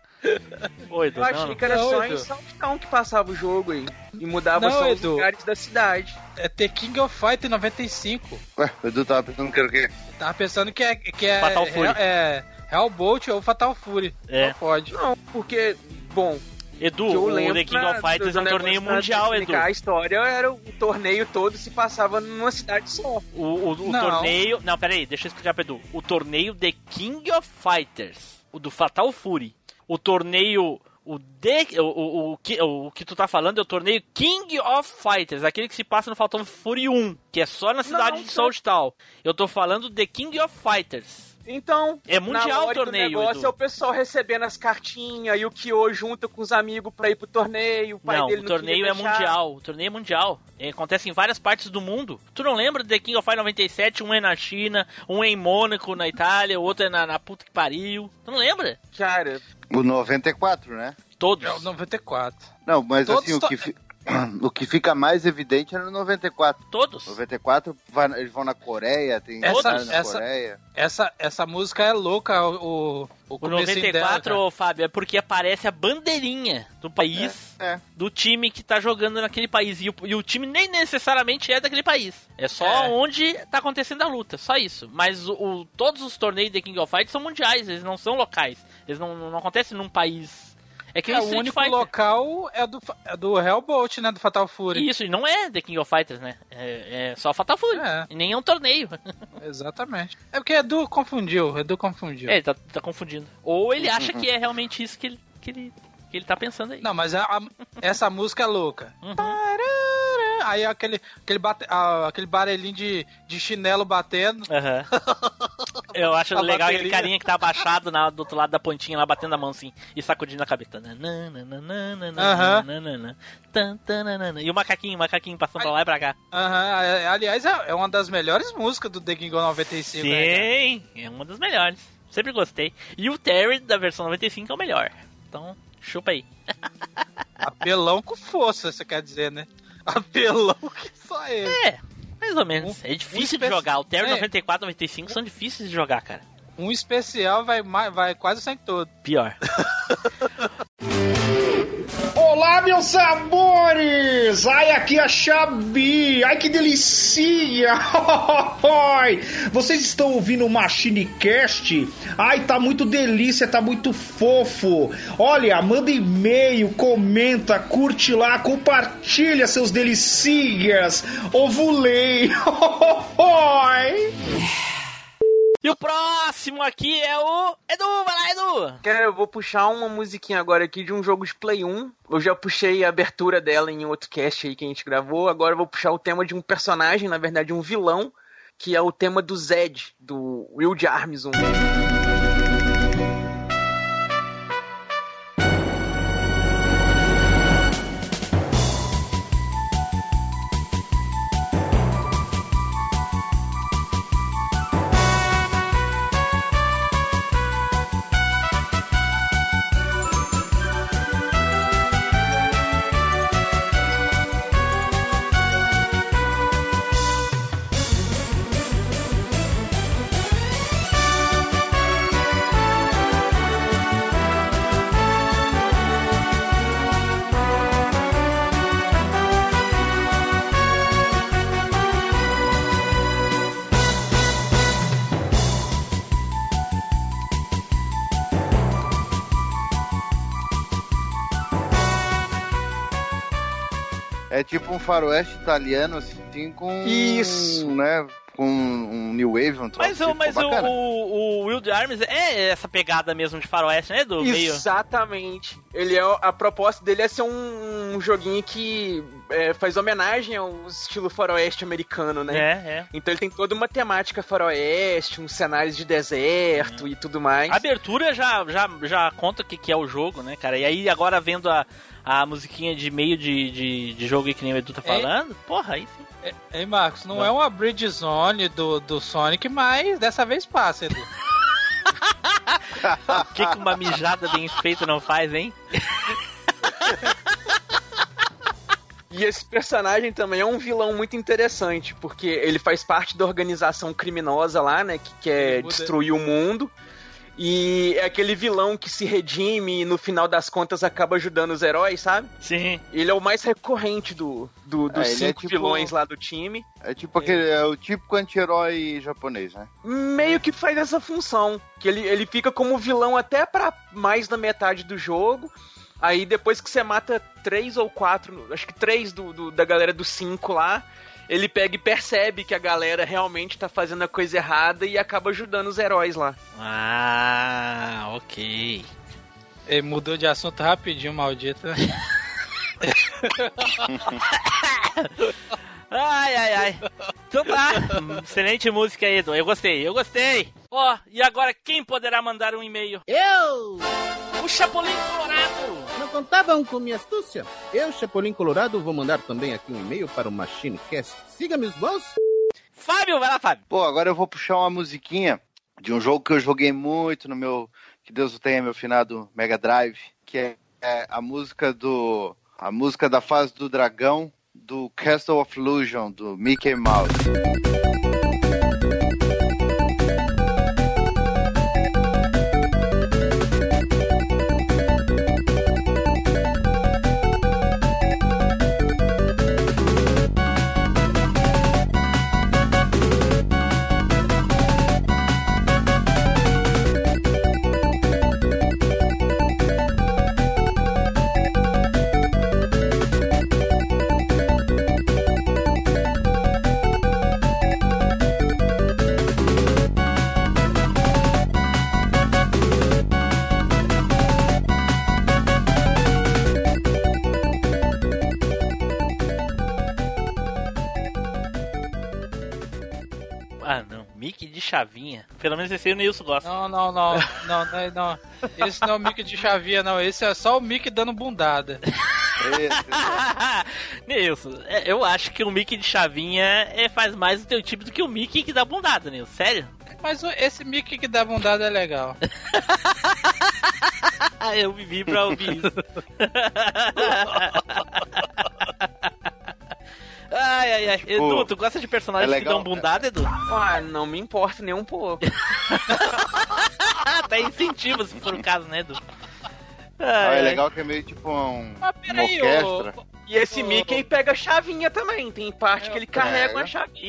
Oi, Edu, Eu achei não. que era Não, só Edu. em Southtown que passava o jogo aí. E mudava Não, só os Edu. lugares da cidade. É The King of Fight 95. Ué, o Edu tava pensando que era o quê? Tava pensando que é, que é, Fatal Fury. é, é Hellbolt ou Fatal Fury. É. Não pode. Não, porque, bom, Edu, o The King of Fighters é um torneio mundial, Edu. A história era o torneio todo se passava numa cidade só. O, o, o Não. torneio. Não, peraí, deixa eu explicar pro Edu. O torneio The King of Fighters, o do Fatal Fury. O torneio. O, de, o, o, o, que, o que tu tá falando é o torneio King of Fighters, aquele que se passa no Fatal Fury 1, que é só na cidade Não, de Soulstal. Eu tô falando The King of Fighters. Então, É mundial na o hora torneio, do negócio Edu. é o pessoal recebendo as cartinhas e o Kyo junta com os amigos pra ir pro torneio. O pai não, dele o não torneio queria é deixar. mundial. O torneio é mundial. É, acontece em várias partes do mundo. Tu não lembra do The King of Fighters 97? Um é na China, um é em Mônaco, na Itália, o outro é na, na puta que pariu. Tu não lembra? Cara, O 94, né? Todos. É o 94. Não, mas Todos assim, o que, o que fica mais evidente é no 94. Todos. 94, vai- eles vão na Coreia, tem Essa- na essa- Coreia. Essa, essa música é louca, o, o, o O comecinho 94, dela, ô, Fábio, é porque aparece a bandeirinha do país, É, é. do time que tá jogando naquele país. E o, e o time nem necessariamente é daquele país. É só É. onde tá acontecendo a luta, só isso. Mas o, o- todos os torneios de King of Fighters são mundiais, eles não são locais. Eles não, não acontecem num país. É que É, o único Fighter. local é do, é do Hellbolt, né? Do Fatal Fury. Isso, e não é The King of Fighters, né? É, é só Fatal Fury. É. E nem é um torneio. Exatamente. É porque Edu confundiu, Edu confundiu. É, ele tá, tá confundindo. Ou ele acha que é realmente isso que ele, que ele, que ele tá pensando aí. Não, mas a- a- essa música é louca. Uhum. Aí aquele, aquele, bate, ah, aquele barulhinho de, de chinelo batendo. Aham. Eu acho legal aquele bateria. carinha que tá abaixado na, do outro lado da pontinha lá, batendo a mão assim e sacudindo a cabeça. E o macaquinho, o macaquinho passando pra lá e pra cá. É- aliás, é, é uma das melhores músicas do The King of 95. né? Sim, é uma das melhores. Sempre gostei. E o Terry da versão 95 é o melhor. Então, chupa aí. Apelão com força, você quer dizer, né? Apelão que só ele. É, mais ou menos. É difícil de espécie- jogar. O Terry É. 94 95 são difíceis de jogar, cara. Um especial vai, vai quase sem todo. Pior. Olá, meus sabores! Ai, aqui é a Xabi! Ai, que delícia! Vocês estão ouvindo o Machine Cast? Ai, tá muito delícia, tá muito fofo! Olha, manda e-mail, comenta, curte lá, compartilha seus delicias! Ovulei! Oi! E o próximo aqui é o Edu, vai lá, Edu! Cara, eu vou puxar uma musiquinha agora aqui de um jogo de Play 1. Eu já puxei a abertura dela em outro cast aí que a gente gravou. Agora eu vou puxar o tema de um personagem, na verdade um vilão, que é o tema do Zed, do Will de É tipo um faroeste italiano, assim, com. Isso. né? Com um New Wave, um troço Mas, o, assim, mas o, o, o Will Arms é essa pegada mesmo de faroeste, né? Meio... Exatamente. Ele é a proposta dele é ser um, um joguinho que é, faz homenagem ao estilo faroeste americano, né? É, é. Então ele tem toda uma temática faroeste, uns cenários de deserto e tudo mais. A abertura já, já, já conta o que, que é o jogo, né, cara? E aí agora vendo a, a musiquinha de meio de, de, de jogo aí que nem o Edu tá É. falando, porra, aí sim. Ei, Marcos, não é uma bridge zone do, do Sonic, mas dessa vez passa, Edu. O que, que uma mijada bem feita não faz, hein? E esse personagem também é um vilão muito interessante, porque ele faz parte da organização criminosa lá, né, que quer muda- destruir o mundo. E é aquele vilão que se redime e no final das contas acaba ajudando os heróis, sabe? Sim. Ele é o mais recorrente do, do- dos É, é cinco tipo- vilões lá do time. É tipo aquele. É o típico anti-herói japonês, né? Meio que faz essa função. Que ele, ele fica como vilão até pra mais da metade do jogo. Aí depois que você mata três ou quatro, acho que três do, do- da galera dos cinco lá, ele pega e percebe que a galera realmente tá fazendo a coisa errada e acaba ajudando os heróis lá. Ah, ok. Ele mudou de assunto rapidinho, maldito. Ai, ai, ai. Então tá. Excelente música aí, Edu. Eu gostei, eu gostei. Ó, e agora quem poderá mandar um e-mail? Eu! O Chapolin Colorado! Não contavam com minha astúcia? Eu, Chapolin Colorado, vou mandar também aqui um e-mail para o MachineCast. Siga meus bons. Fábio, vai lá, Fábio. Pô, agora eu vou puxar uma musiquinha de um jogo que eu joguei muito no meu. Que Deus o tenha, meu finado Mega Drive, que é, é a música do. A música da fase do dragão do Castle of Illusion, do Mickey Mouse. Mickey de chavinha. Pelo menos esse aí o Nilson gosta. Não, não, não. Não, não, não. Esse não é o Mickey de chavinha, não. Esse é só o Mickey dando bundada. Nilson, é, eu acho que o Mickey de chavinha é, faz mais o teu tipo do que o Mickey que dá bundada, Nilson. Sério? Mas esse Mickey que dá bundada é legal. Eu vivi pra ouvir isso. ai, ai, ai. Edu, tu gosta de personagens é que dão legal, bundada, Edu? Ah, não me importa nem um pouco. Até incentivo, se for o caso, né, Edu? Ah, é legal que é meio tipo um, uma peraí, orquestra. E esse Mickey pega a chavinha também. Tem parte que ele carrega uma chavinha.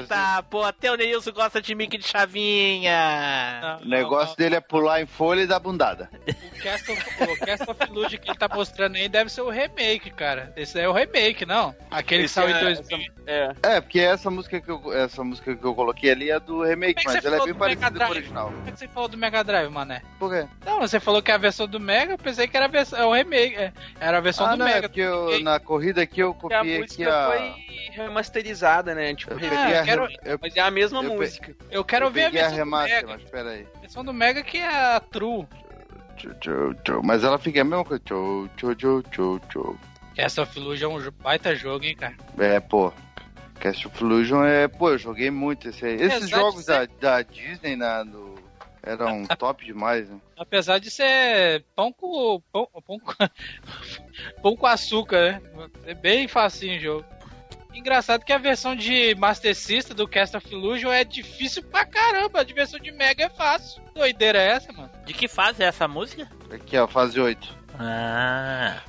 Eita, pô, até o Neilson gosta de Mickey de chavinha. O negócio dele é pular em folha e dar bundada. O Cast of, o Cast of Illusion que ele tá mostrando aí deve ser o remake, cara. Esse daí é o remake, não? Aquele que saiu em é- 2000. É. É, porque essa música que eu, essa música que eu coloquei ali é do remake, é mas ela é bem parecida com o original. É que você falou do Mega Drive, mané? Por quê? Não, você falou que é a versão do Mega, eu pensei que era a versão, é o remake. é, Era a versão Ah, do não, é Mega. porque eu, na corrida aqui eu a copiei aqui música a... foi remasterizada, né? Tipo, Eu peguei a quero- eu- mas é a mesma eu pe- música. Eu quero eu ouvir a peguei a versão do remaster, Mega. mas peraí. A versão do Mega que é a True. Mas ela fica a mesma coisa. Tchau, tchau, tchau, tchau, tchau. Cast of Illusion é um baita jogo, hein, cara. É, pô. Cast of Illusion é, pô, eu joguei muito esse aí. Esses jogos da, da Disney na, no, eram top demais, né? Apesar de ser pão com. pão, pão, com, pão com açúcar, né? É bem facinho o jogo. Engraçado que a versão de Master System do Cast of Illusion é difícil pra caramba. A versão de Mega é fácil. Doideira é essa, mano? De que fase é essa música? Aqui, ó, fase 8. Ah.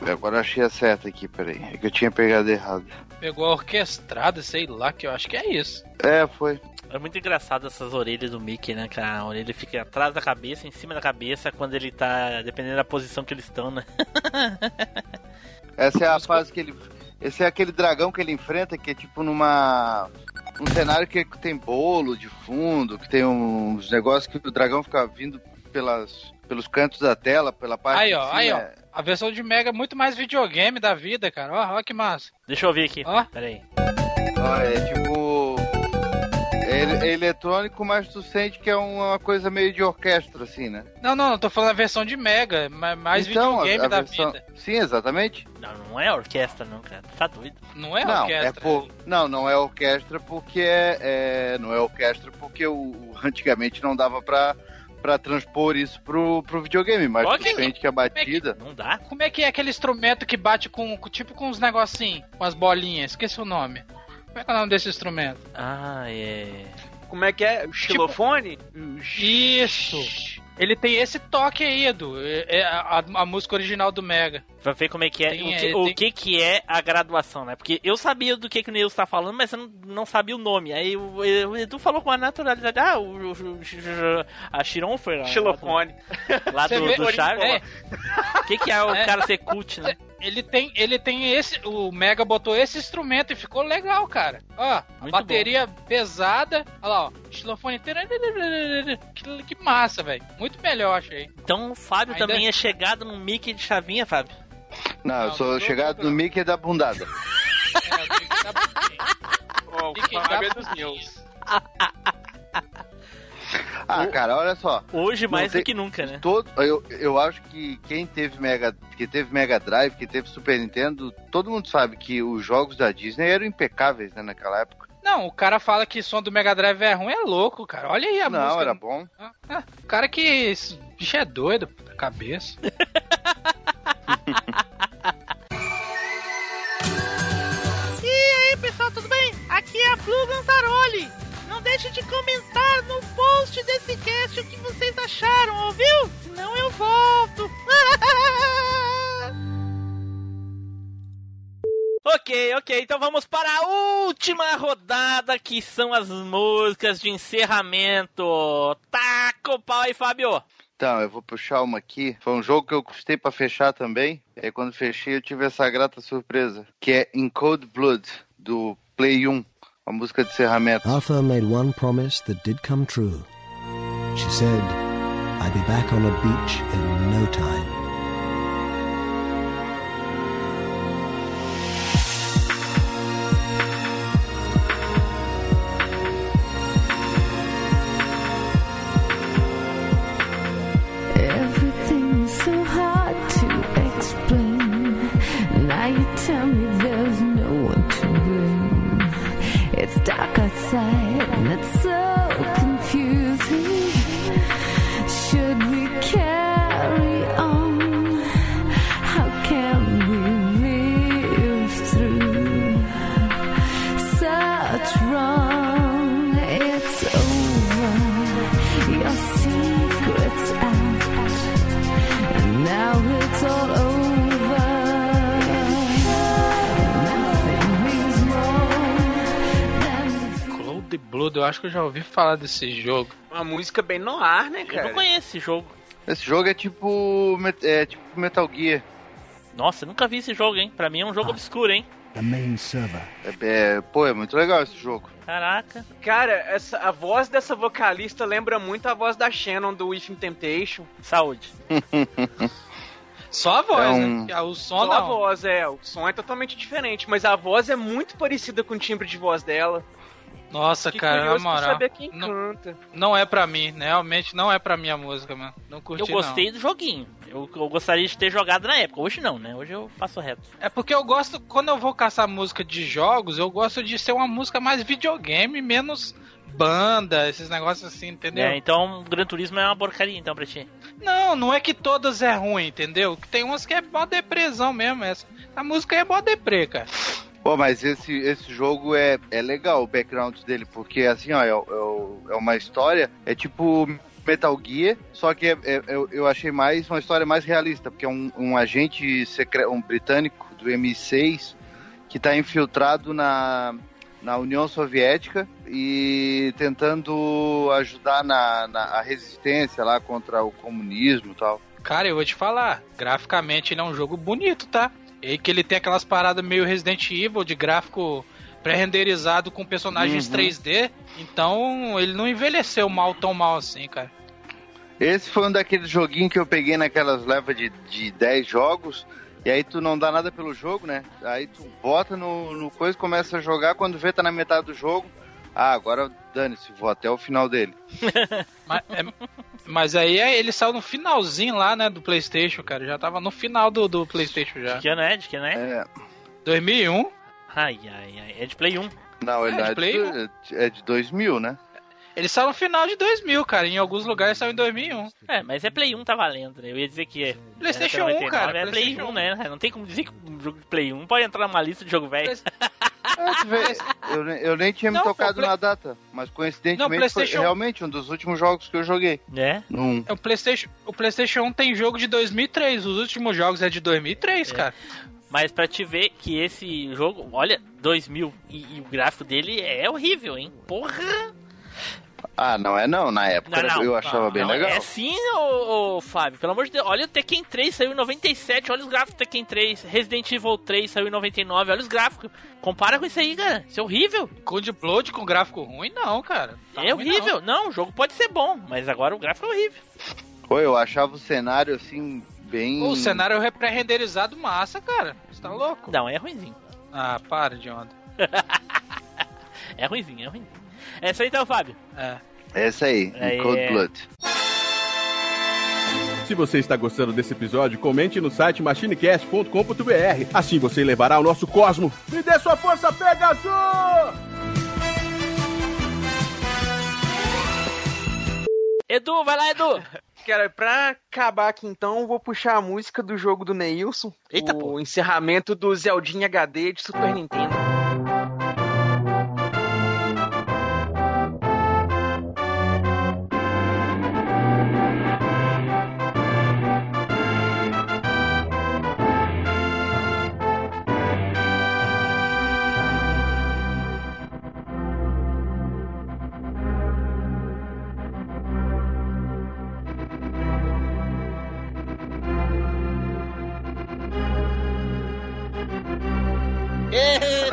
Agora eu achei a seta aqui, peraí. É que eu tinha pegado errado. Pegou a orquestrada, sei lá, que eu acho que é isso. É, foi. É muito engraçado essas orelhas do Mickey, né, cara? A orelha fica atrás da cabeça, em cima da cabeça, quando ele tá. Dependendo da posição que eles estão, né? Essa é a fase que ele. Esse é aquele dragão que ele enfrenta, que é tipo numa. Um cenário que tem bolo de fundo, que tem uns negócios que o dragão fica vindo pelas, pelos cantos da tela, pela parte Aí, de ó, cima. aí, ó. É- A versão de Mega é muito mais videogame da vida, cara. Ó, ó que massa. Deixa eu ver aqui. Ó. Pera aí. Ó, é tipo. É é eletrônico, mas tu sente que é uma coisa meio de orquestra, assim, né? Não, não, eu tô falando a versão de Mega, ma- mais Então, a- videogame a da versão- vida. Sim, exatamente. Não, não é orquestra, não, cara. Tá doido. Não é não, orquestra. é por... não, não é orquestra porque é, é- não é orquestra porque o antigamente não dava pra para transpor isso pro, pro videogame, mas tu Ok. sente que a batida Não dá? Como é que é aquele instrumento que bate com, tipo com uns negocinhos, com as bolinhas? Esqueci o nome. Como é que é o nome desse instrumento? Ah, é. Como é que é? O xilofone? Isso! Ele tem esse toque aí, Edu. É, é a, a música original do Mega. Pra ver como é que é. Tem, o, é, que, tem- o que que é a graduação, né? Porque eu sabia do que, que o Neil tá falando, mas eu não, não sabia o nome. Aí o, o Edu falou com a naturalidade. Ah, o, o, o- a Chiron foi lá. Xilofone. Lá do, vê- do Chaves. É. O que, que é o É. cara ser cult, né? Ele tem, ele tem esse. O Mega botou esse instrumento e ficou legal, cara. Ó, a Muito bateria pesada. Olha lá, ó. Xilofone. Que, que massa, velho. Muito melhor, achei. Então o Fábio Ainda- também é chegado no Mickey de chavinha, Fábio. Não, eu sou chegado no Mickey da bundada. Ó, o Fábio é dos meus. Ah, cara, olha só. Hoje Não mais tem- do que nunca, né? Todo, eu, eu acho que quem teve Mega, que teve Mega Drive, que teve Super Nintendo, todo mundo sabe que os jogos da Disney eram impecáveis né, naquela época. Não, o cara fala que som do Mega Drive é ruim, é louco, cara. Olha aí a Não, música. era bom. Ah, o cara que. Esse bicho é doido da cabeça. E aí, pessoal, tudo bem? Aqui é a Blue Gantaroli. Não deixe de comentar no post desse cast o que vocês acharam, ouviu? Senão eu volto. Ok, ok, então vamos para a última rodada, que são as músicas de encerramento. Taca o pau aí, Fábio. Então, eu vou puxar uma aqui. Foi um jogo que eu custei pra fechar também. E aí, quando fechei, eu tive essa grata surpresa. Que é In Cold Blood, do Play 1. Arthur made one promise that did come true. She said, I'd be back on a beach in no time. It's dark outside and it's so Blood, eu acho que eu já ouvi falar desse jogo. Uma música bem no ar, né, Eu cara? não conheço esse jogo. Esse jogo é tipo, é tipo Metal Gear. Nossa, eu nunca vi esse jogo, hein? Pra mim é um jogo obscuro, hein? The main server. É, é- pô, é muito legal esse jogo. Caraca. Cara, essa, a voz dessa vocalista lembra muito a voz da Shannon do Within Temptation. Saúde. Só a voz, É né? um- Porque O som Só a não. voz, é. O som é totalmente diferente, mas a voz é muito parecida com o timbre de voz dela. Nossa, Que cara, na moral. saber quem não, canta. não é pra mim, né? realmente não é pra minha música, mano. Não curti Eu gostei do joguinho. Eu, eu gostaria de ter jogado na época. Hoje não, né? Hoje eu passo reto. não. É porque eu gosto, quando eu vou caçar música de jogos, eu gosto de ser uma música mais videogame, menos banda, esses negócios assim, entendeu? É, então, Gran Turismo é uma porcaria, então, pra ti. Não, não é que todas é ruim, entendeu? Que Tem umas que é mó depressão mesmo. Essa. A música é mó deprê, cara. Pô, mas esse, esse jogo é, é legal, o background dele, porque assim, ó, é, é- é uma história, é tipo Metal Gear, só que é- é- eu, achei mais uma história mais realista, porque é um, um agente secre- um britânico do MI6 que está infiltrado na, na União Soviética e tentando ajudar na, na resistência lá contra o comunismo e tal. Cara, eu vou te falar, graficamente ele é um jogo bonito, tá? E que ele tem aquelas paradas meio Resident Evil de gráfico pré-renderizado com personagens Uhum. 3D, então ele não envelheceu mal tão mal assim, cara. Esse foi um daqueles joguinhos que eu peguei naquelas levas de, de 10 jogos, e aí tu não dá nada pelo jogo, né? Aí tu bota no, no coisa, começa a jogar, quando vê tá na metade do jogo, ah, agora dane-se, vou até o final dele. Mas, é- mas aí é- ele saiu no finalzinho lá, né, do Playstation, cara. Já tava no final do, do Playstation já. De que ano é? De que ano é? É. 2001. Ai, ai, ai. É de Play 1. Não, ele É, é, de Play de, é de 2000, né? Ele saiu no final de 2000, cara. Em alguns lugares saiu em 2001. É, mas é Play 1 tá valendo, né? Eu ia dizer que é. PlayStation era 1, cara, É Play PlayStation 1, né? Não tem como dizer que um jogo de Play 1 pode entrar numa lista de jogo velho. É, vê, eu, eu nem tinha me Não, tocado Play- na data, mas Não, coincidentemente PlayStation- foi realmente um dos últimos jogos que eu joguei. É? Num... O PlayStation, o PlayStation 1 tem jogo de 2003. Os últimos jogos é de 2003, cara. Mas pra te ver que esse jogo, olha, 2000 e, e o gráfico dele é horrível, hein? Porra! Ah, não é não, na época Não, não. eu achava Não, bem não, legal. É sim, ô, ô, Fábio. Pelo amor de Deus. Olha o Tekken 3, saiu em 97. Olha os gráficos do Tekken 3. Resident Evil 3 saiu em 99. Olha os gráficos. Compara com isso aí, cara. Isso é horrível. Code Blood com gráfico ruim, não, cara. Tá é ruim, horrível. Não. o jogo pode ser bom, mas agora o gráfico é horrível. Pô, eu achava o cenário assim, bem. Pô, o cenário é pré-renderizado massa, cara. Você tá louco? Não, é ruimzinho. Ah, para de onda. É ruimzinho, é ruimzinho. É isso aí então, Fábio. É. Essa aí, É, Cold é. Blood. Se você está gostando desse episódio, comente no site machinecast.com.br. Assim você levará ao nosso cosmo. Me dê sua força, Pegasus! Edu, vai lá, Edu! Cara, pra acabar aqui então, vou puxar a música do jogo do Neilson. Eita, o encerramento do Zeldinha HD de Super Nintendo.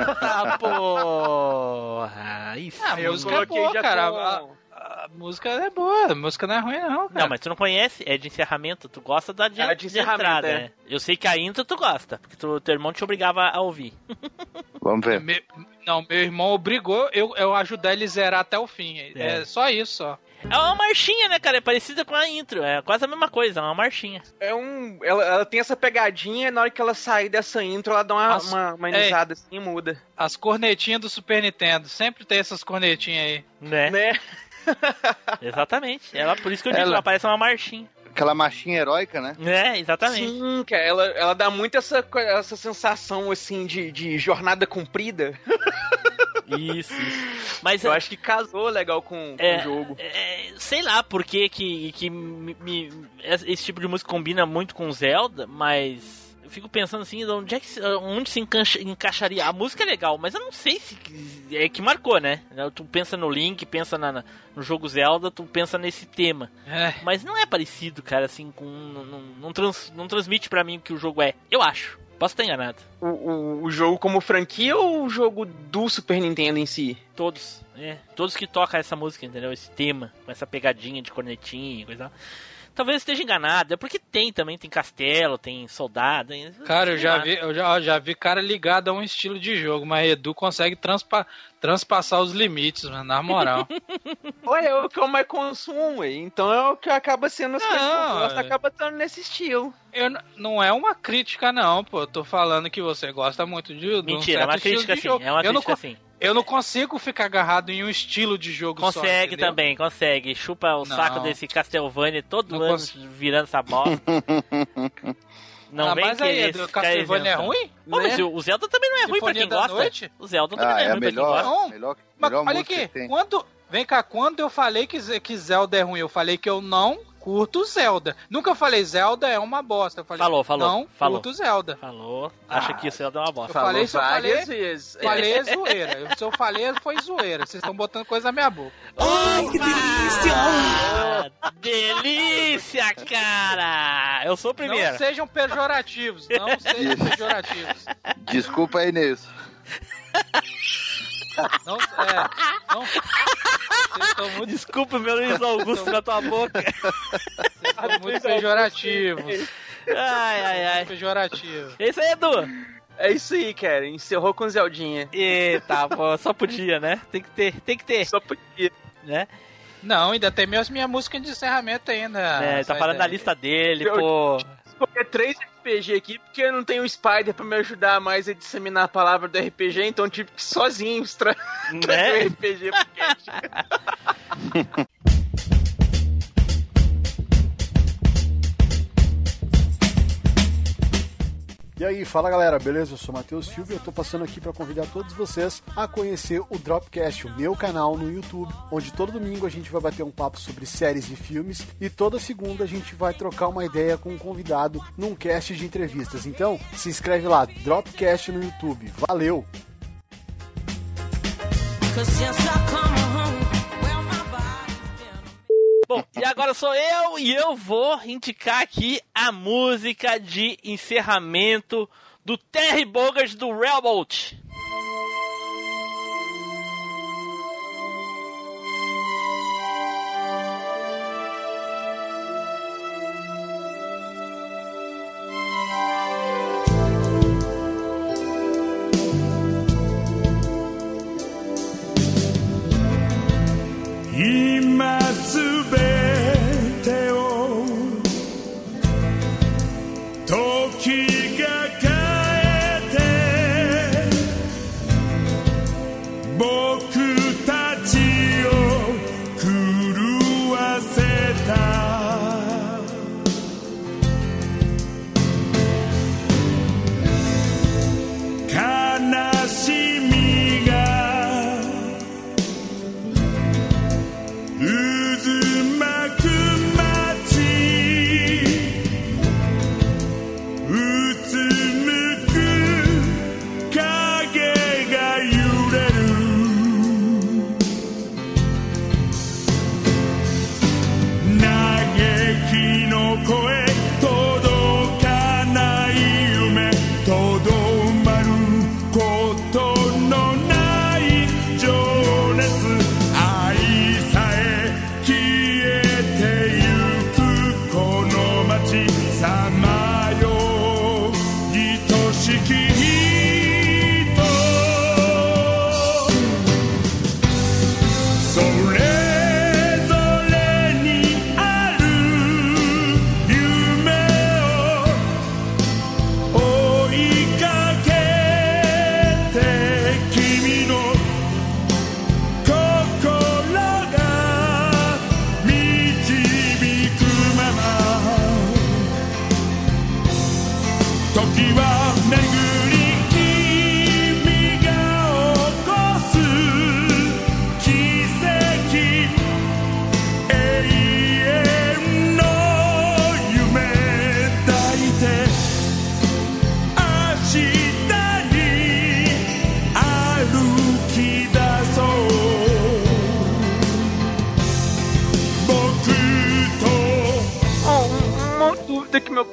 Eita porra! Isso. Ah, a música é boa, já cara. com- A, a música é boa. A música não é ruim, não, cara. Não, mas tu não conhece, é de encerramento. Tu gosta da de, É de encerramento, entrada, é. né? Eu sei que a intro tu gosta, porque tu, teu irmão te obrigava a ouvir. Vamos ver. Me- não, meu irmão obrigou eu, eu ajudar ele a zerar até o fim. É, É. só isso, só. É uma marchinha, né, cara? É parecida com a intro. É quase a mesma coisa, é uma marchinha. É um. Ela, ela tem essa pegadinha e na hora que ela sair dessa intro, ela dá uma, As- uma, uma é. inisada assim e muda. As cornetinhas do Super Nintendo. Sempre tem essas cornetinhas aí. Né? Né? Exatamente. Ela, por isso que eu digo, Ela- ela parece uma marchinha. Aquela machinha heróica, né? É, exatamente. Sim, cara, ela, ela dá muito essa, essa sensação assim de, de jornada cumprida. Isso, isso. Mas Eu acho que casou legal com, com É, o jogo. é, sei lá por que que, que me- me- esse tipo de música combina muito com Zelda, mas eu fico pensando assim, de onde é que se- onde se encaixa- encaixaria? A música é legal, mas eu não sei se é que marcou, né? Tu pensa no Link, pensa na- na- no jogo Zelda, tu pensa nesse tema. É. Mas não é parecido, cara, assim, com não, não, não trans- não transmite pra mim o que o jogo é. Eu acho. Posso estar enganado. O, o, o jogo como franquia ou o jogo do Super Nintendo em si? Todos, é. Todos que tocam essa música, entendeu? Esse tema, com essa pegadinha de cornetinha e coisa. tal. Talvez esteja enganado, é porque tem também, tem castelo, tem soldado. tem- Cara, eu já vi, eu já, já vi cara ligado a um estilo de jogo, mas Edu consegue transpa, transpassar os limites, mano, na moral. Olha, é o que eu mais consumo, então é o que acaba sendo as coisas que eu Não, gosto, é. acaba estando nesse estilo. Eu, não é uma crítica, não, pô. Eu tô falando que você gosta muito de, de um Mentira, é certo uma estilo crítica de sim, jogo. é uma eu não, crítica co- sim. Eu não consigo ficar agarrado em um estilo de jogo só, Consegue entendeu? também, consegue. Chupa o Não. saco desse Castlevania todo Não ano cons- virando essa bosta. Não ah, vem mas aí, ficar Castlevania é ruim? Pô, mas Né? o o Zelda também não é ruim pra Sinfonia quem da gosta. Noite? O Zelda também Ah, não é, é ruim pra quem melhor, gosta. melhor, Mas melhor olha música aqui, quando. Vem cá, quando eu falei que, que Zelda é ruim, eu falei que eu não curto Zelda. Nunca falei Zelda é uma bosta. Eu falei, Falou, falou, Não falou. curto Zelda. Falou. Acha que o Zelda é uma bosta. Eu falei, eu falei, várias vezes. falei é zoeira. Eu- Se eu falei, foi zoeira. Vocês estão botando coisa na minha boca. Ai, que delícia! delícia, cara! Eu sou o primeiro. Não sejam pejorativos. Não sejam pejorativos. Desculpa aí, Nilson. Não, é, não, vocês muito, Desculpa, meu Luiz Augusto, na tua boca. estão muito pejorativos. Ai, ai, ai. Pejorativo. É isso aí, Edu. É isso aí, cara. Encerrou com Zeldinha. Eita, pô, só podia, né? Tem que ter, tem que ter. Só podia. Né? Não, ainda tem minhas, minha música de encerramento ainda. É, tá falando da lista dele, pô. Escolher três RPG aqui, porque eu não tenho um Spider pra me ajudar mais a disseminar a palavra do RPG, então tive que sozinho tra trazer o RPG E aí, fala galera, beleza? Eu sou Matheus Silva e eu tô passando aqui para convidar todos vocês a conhecer o Dropcast, o meu canal no YouTube, onde todo domingo a gente vai bater um papo sobre séries e filmes e toda segunda a gente vai trocar uma ideia com um convidado num cast de entrevistas. Então, se inscreve lá, Dropcast no YouTube. Valeu! Bom, e agora sou eu e eu vou indicar aqui a música de encerramento do Terry Bogard do Railboat.「今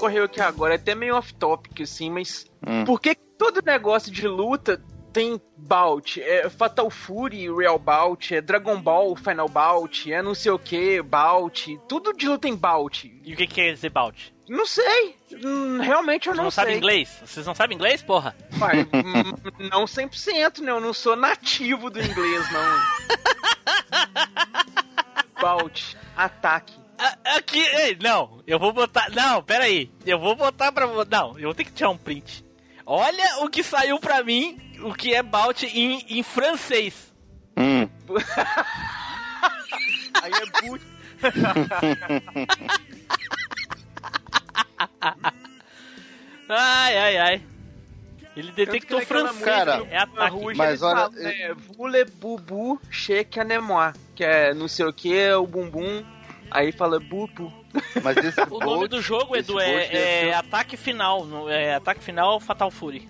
ocorreu aqui agora, é até meio off-topic, assim, mas Hum. por que todo negócio de luta tem bout? É Fatal Fury, Real Bout, é Dragon Ball, Final Bout, é não sei o que, bout, tudo de luta tem bout. E o que, que quer dizer bout? Não sei, Hum, realmente eu Vocês não, não sei. sabem inglês? Vocês não sabem inglês, porra? Pai, hum, não 100%, né? Eu não sou nativo do inglês, não. Bout, ataque. Aqui, ei, não, eu vou botar. Não, pera aí. Eu vou botar pra. Não, eu vou ter que tirar um print. Olha o que saiu pra mim, o que é bout em, em francês. Hum. Aí é boot. Ai, ai, ai. Ele detectou francês. Cara, é ataque. Mas olha, falam, né, Voulez bubu cheque anemois, que é não sei o que, o bumbum, aí fala bubu. Mas esse O nome do jogo, Edu, é, é ser- Ataque Final. É Ataque Final Fatal Fury.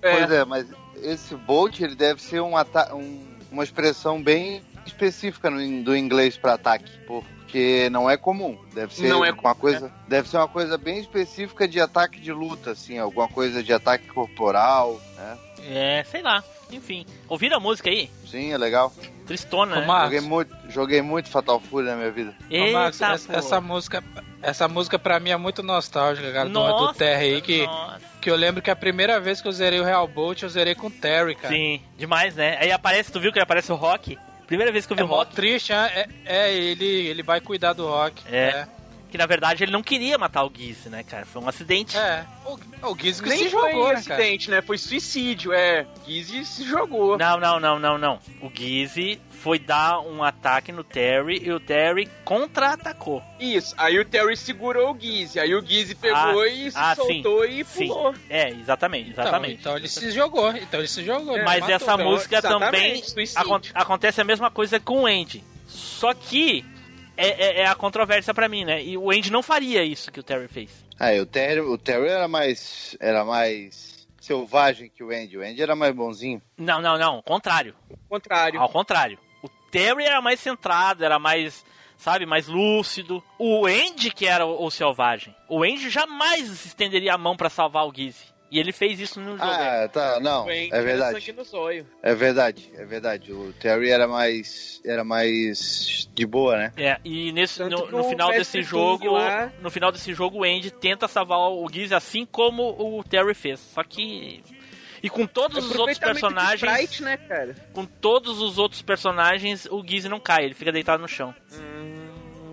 Pois é, mas esse Bolt ele deve ser um um- uma expressão bem específica no, do inglês para ataque, porque não é comum. Deve ser Não é uma coisa, deve ser uma coisa bem específica de ataque de luta, assim, alguma coisa de ataque corporal, né? É, sei lá. Enfim. Ouviram a música aí? Sim, é legal. Tristona, né? Joguei muito, joguei muito Fatal Fury na minha vida. Ô, Max, Eita, essa, essa música, essa música pra mim é muito nostálgica, cara. Do, do Nossa, Terry aí que nossa. Que eu lembro que a primeira vez que eu zerei o Real Bolt, eu zerei com o Terry, cara. Sim, demais, né? Aí aparece, tu viu que aparece o Rock? Primeira vez que eu vi É o Rock. triste, né? É, é, ele, ele vai cuidar do Rock. É. Que na verdade ele não queria matar o Gizzy, né, cara? Foi um acidente. É. O, o Gizzy que Nem se foi jogou, né, cara? acidente, né? Foi suicídio, é. Gizzy se jogou. Não, não, não, não, não. O Gizzy foi dar um ataque no Terry e o Terry contra-atacou. Isso, aí o Terry segurou o Gizzy, aí o Gizzy pegou Ah, e se ah, soltou sim, e sim. pulou. É, exatamente, exatamente. Então, então ele se jogou, então ele se jogou. ele Mas matou. essa Então, música também suicídio. acon- acontece a mesma coisa com o Andy. Só que é, é- é a controvérsia pra mim, né? E o Andy não faria isso que o Terry fez. Ah, o Terry, o Terry era mais. Era mais selvagem que o Andy. O Andy era mais bonzinho. Não, não, não. Contrário. Contrário. Ao contrário. O Terry era mais centrado, era mais, sabe, mais lúcido. O Andy que era o, o selvagem. O Andy jamais estenderia a mão pra salvar o Gizzy. E ele fez isso no jogo. Ah, tá, não. É verdade. É verdade, é verdade. O Terry era mais. Era mais de boa, né? É, e nesse, no, no final desse jogo, lá- no final desse jogo o Andy tenta salvar o Gizzy assim como o Terry fez. Só que e com todos os outros personagens, Sprite, né, cara? com todos os outros personagens, o Gizzy não cai, ele fica deitado no chão.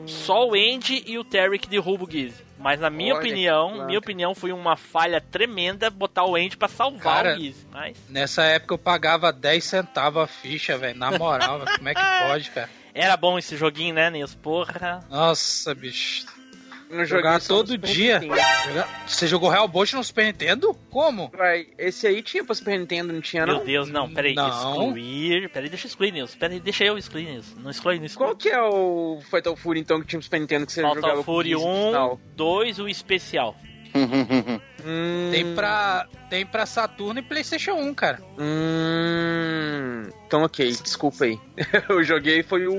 Só o Andy e o Terry que derruba o Gizzy. Mas na minha Olha opinião, minha opinião foi uma falha tremenda botar o Andy pra salvar Cara, o Gizzy. Mas Nessa época eu pagava 10 centavos a ficha, velho. Na moral. Como é que pode, cara? era bom esse joguinho, né, Nils? Porra. Nossa, bicho. Não no todo dia. Você jogou Real Bolt no Super Nintendo? Como? Vai, esse aí tinha pra Super Nintendo, não tinha, Meu não? Deus, não, peraí, Não. excluir. Peraí, deixa eu excluir, Nils. Peraí, deixa eu excluir, Nils. Não exclui, não exclui. Qual que é o Fatal Fury, então, que tinha pro Super Nintendo que você Fatal jogava Fury com o Gizzy 1, tal? 2, o especial. Hum, Tem pra, tem pra Saturno e PlayStation 1, cara. Hum, então ok, desculpa aí. eu joguei foi o,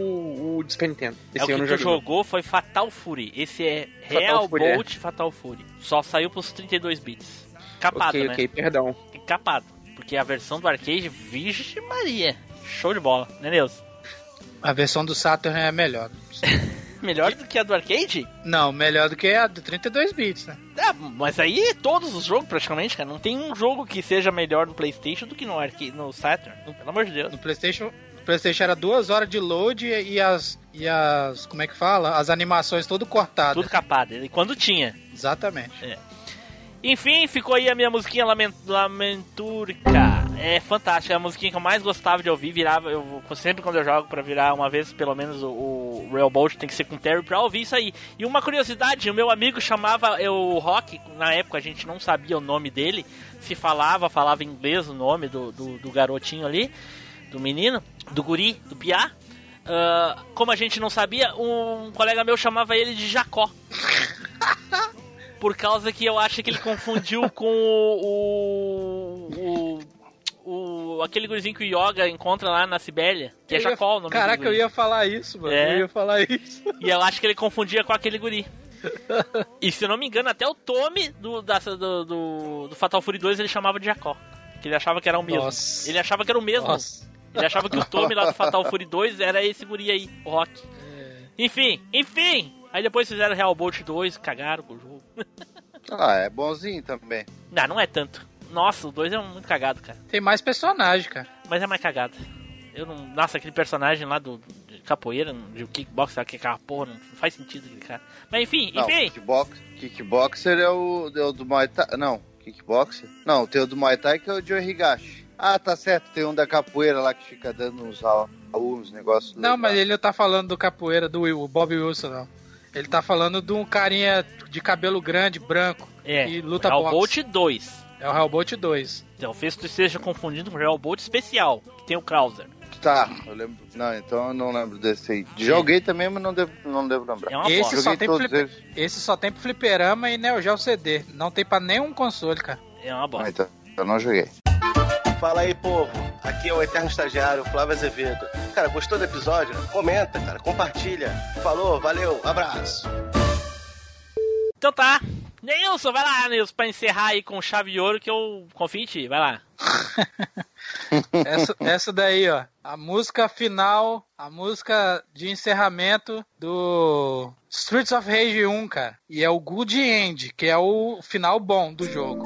o Super Nintendo. É, Esse o que eu não tu joguei. jogou foi Fatal Fury. Esse é Fatal Real Fury, é. Bolt Fatal Fury. Só saiu pros 32 bits. Capado, ok, né? ok, perdão. Capado. Porque a versão do arcade, Vixe Maria. Show de bola, né, Nils? A versão do Saturn é melhor. Melhor do que a do arcade? Não, melhor do que a do 32 bits, né? Ah, mas aí todos os jogos praticamente, cara. Não tem um jogo que seja melhor no Playstation do que no, arcade, no Saturn. Pelo amor de Deus. No PlayStation, no PlayStation era duas horas de load e as e as como é que fala? As animações tudo cortadas. Tudo capado. E quando tinha. Exatamente. É. Enfim, ficou aí a minha musiquinha Lament Lamentúrica. É fantástica, é a musiquinha que eu mais gostava de ouvir. Virava, eu sempre quando eu jogo pra virar uma vez, pelo menos o, o Real Bolt tem que ser com o Terry pra ouvir isso aí. E uma curiosidade, o meu amigo chamava eu, o Rock, na época a gente não sabia o nome dele, se falava, falava em inglês o nome do, do, do garotinho ali, do menino, do guri, do piá. Ah, como a gente não sabia, um colega meu chamava ele de Jacó. Por causa que eu acho que ele confundiu com o. o, o, o- aquele gurizinho que o Yoga encontra lá na Sibéria, que é Eu ia- Jacó o nome do Caraca, eu ia falar isso, mano. É. Eu ia falar isso. E eu acho que ele confundia com aquele guri. E se eu não me engano, até o Tommy do, da- do, do, do Fatal Fury 2 ele chamava de Jacó. Que ele achava que era o mesmo. Nossa. Ele achava que era o mesmo. Nossa. Ele achava que o Tommy lá do Fatal Fury 2 era esse guri aí, o Rock. Enfim, enfim. Aí depois fizeram Real Bolt 2, cagaram com o jogo. Ah, é bonzinho também. Não, não é tanto. Nossa, o 2 é muito cagado, cara. Tem mais personagem, cara. Mas é mais cagado. Eu não. Nossa, aquele personagem lá do de capoeira, de kickbox, sabe que é aquela porra, não faz sentido aquele cara. Mas enfim, Não, enfim. kickbox, kickboxer é o, é o do Muay Thai. Não, kickboxer? Não, tem o do Muay Thai que é o Joe Higashi. Ah, tá certo, tem um da capoeira lá que fica dando uns, uns negócios. Não, mas ele não tá falando do capoeira do Will, o Bob Wilson, não. Ele tá falando de um carinha de cabelo grande, branco, É, e luta boxe. Bolt 2. É o Real Bolt 2. Então, fez que tu esteja confundindo com o Real Bolt especial, que tem o Krauser. Tá, eu lembro. Não, então eu não lembro desse aí. Joguei também, mas não devo, não devo lembrar. É uma Esse bosta. só, tem eles. Esse só tem pro fliperama e Neo Geo CD. Não tem pra nenhum console, cara. É uma Ah, bosta. então, eu não joguei. Fala aí, povo. Aqui é o Eterno Estagiário, Flávio Azevedo. Cara, gostou do episódio? Comenta, cara, compartilha. Falou, valeu, abraço. Então tá. Nilson, vai lá, Nilson, pra encerrar aí com chave de ouro que eu confio em ti. Vai lá. Essa, essa daí, ó. A música final, a música de encerramento do Streets of Rage 1, cara. E é o Good End, que é o final bom do jogo.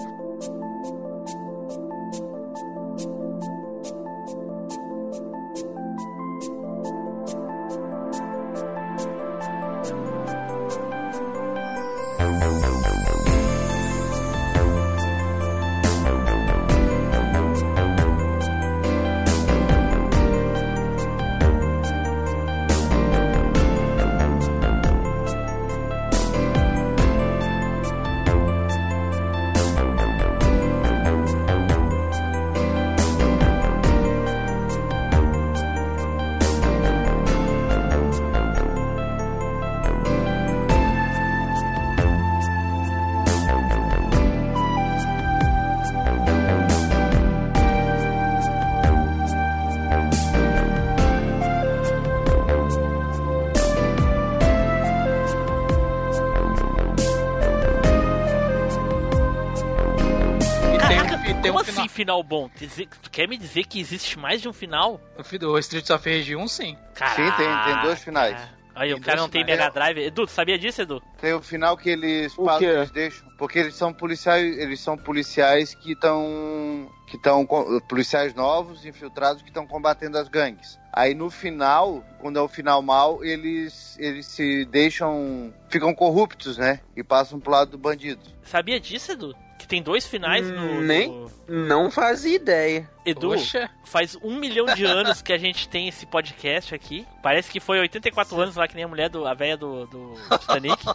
Final bom? Tu quer me dizer que existe mais de um final? O Streets of Rage 1, sim. Sim, tem, tem dois finais. Aí o cara não tem. Mega Drive. Edu, tu sabia disso, Edu? Tem o final que eles O passam, eles deixam, porque eles são policiais, eles são policiais que estão que estão policiais novos, infiltrados que estão combatendo as gangues. Aí no final, quando é o final mal, eles eles se deixam, ficam corruptos, né? E passam pro lado do bandido. Sabia disso, Edu? Tem dois finais no. Nem- no- Não fazia ideia. Edu, Poxa. faz um milhão de anos que a gente tem esse podcast aqui. Parece que foi 84 anos lá, que nem a mulher do. a véia do, do Titanic.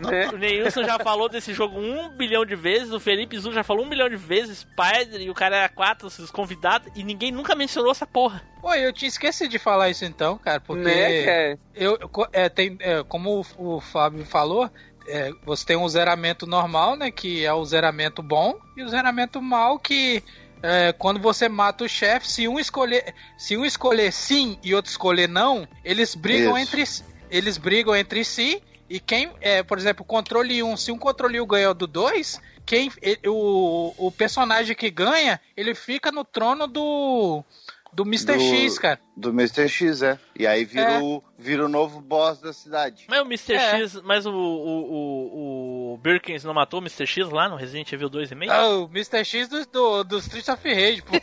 Né? O Neilson já falou desse jogo um bilhão de vezes, o Felipe Zu já falou um milhão de vezes, Spider e o cara era quatro, os convidados, e ninguém nunca mencionou essa porra. Pô, eu tinha esquecido de falar isso então, cara, porque Né, cara? eu é, tem é, como o, o Fábio falou, é, você tem um zeramento normal, né, que é o zeramento bom, e o zeramento mal que é, quando você mata o chefe, se um escolher, se um escolher sim e outro escolher não, eles brigam Isso. entre si- eles brigam entre si e quem, é, por exemplo, o controle 1, se um controle 1 ganhou do 2, quem o, o personagem que ganha, ele fica no trono do do Mr. Do- X, cara. Do Mr. X, é. E aí vira, É. o, vira o novo boss da cidade. Mas o Mr. É. X, mas o, o, o, o Birkins não matou o Mr. X lá no Resident Evil 2 e meio? Ah, o Mr. X do, do, do Street of Rage, pô.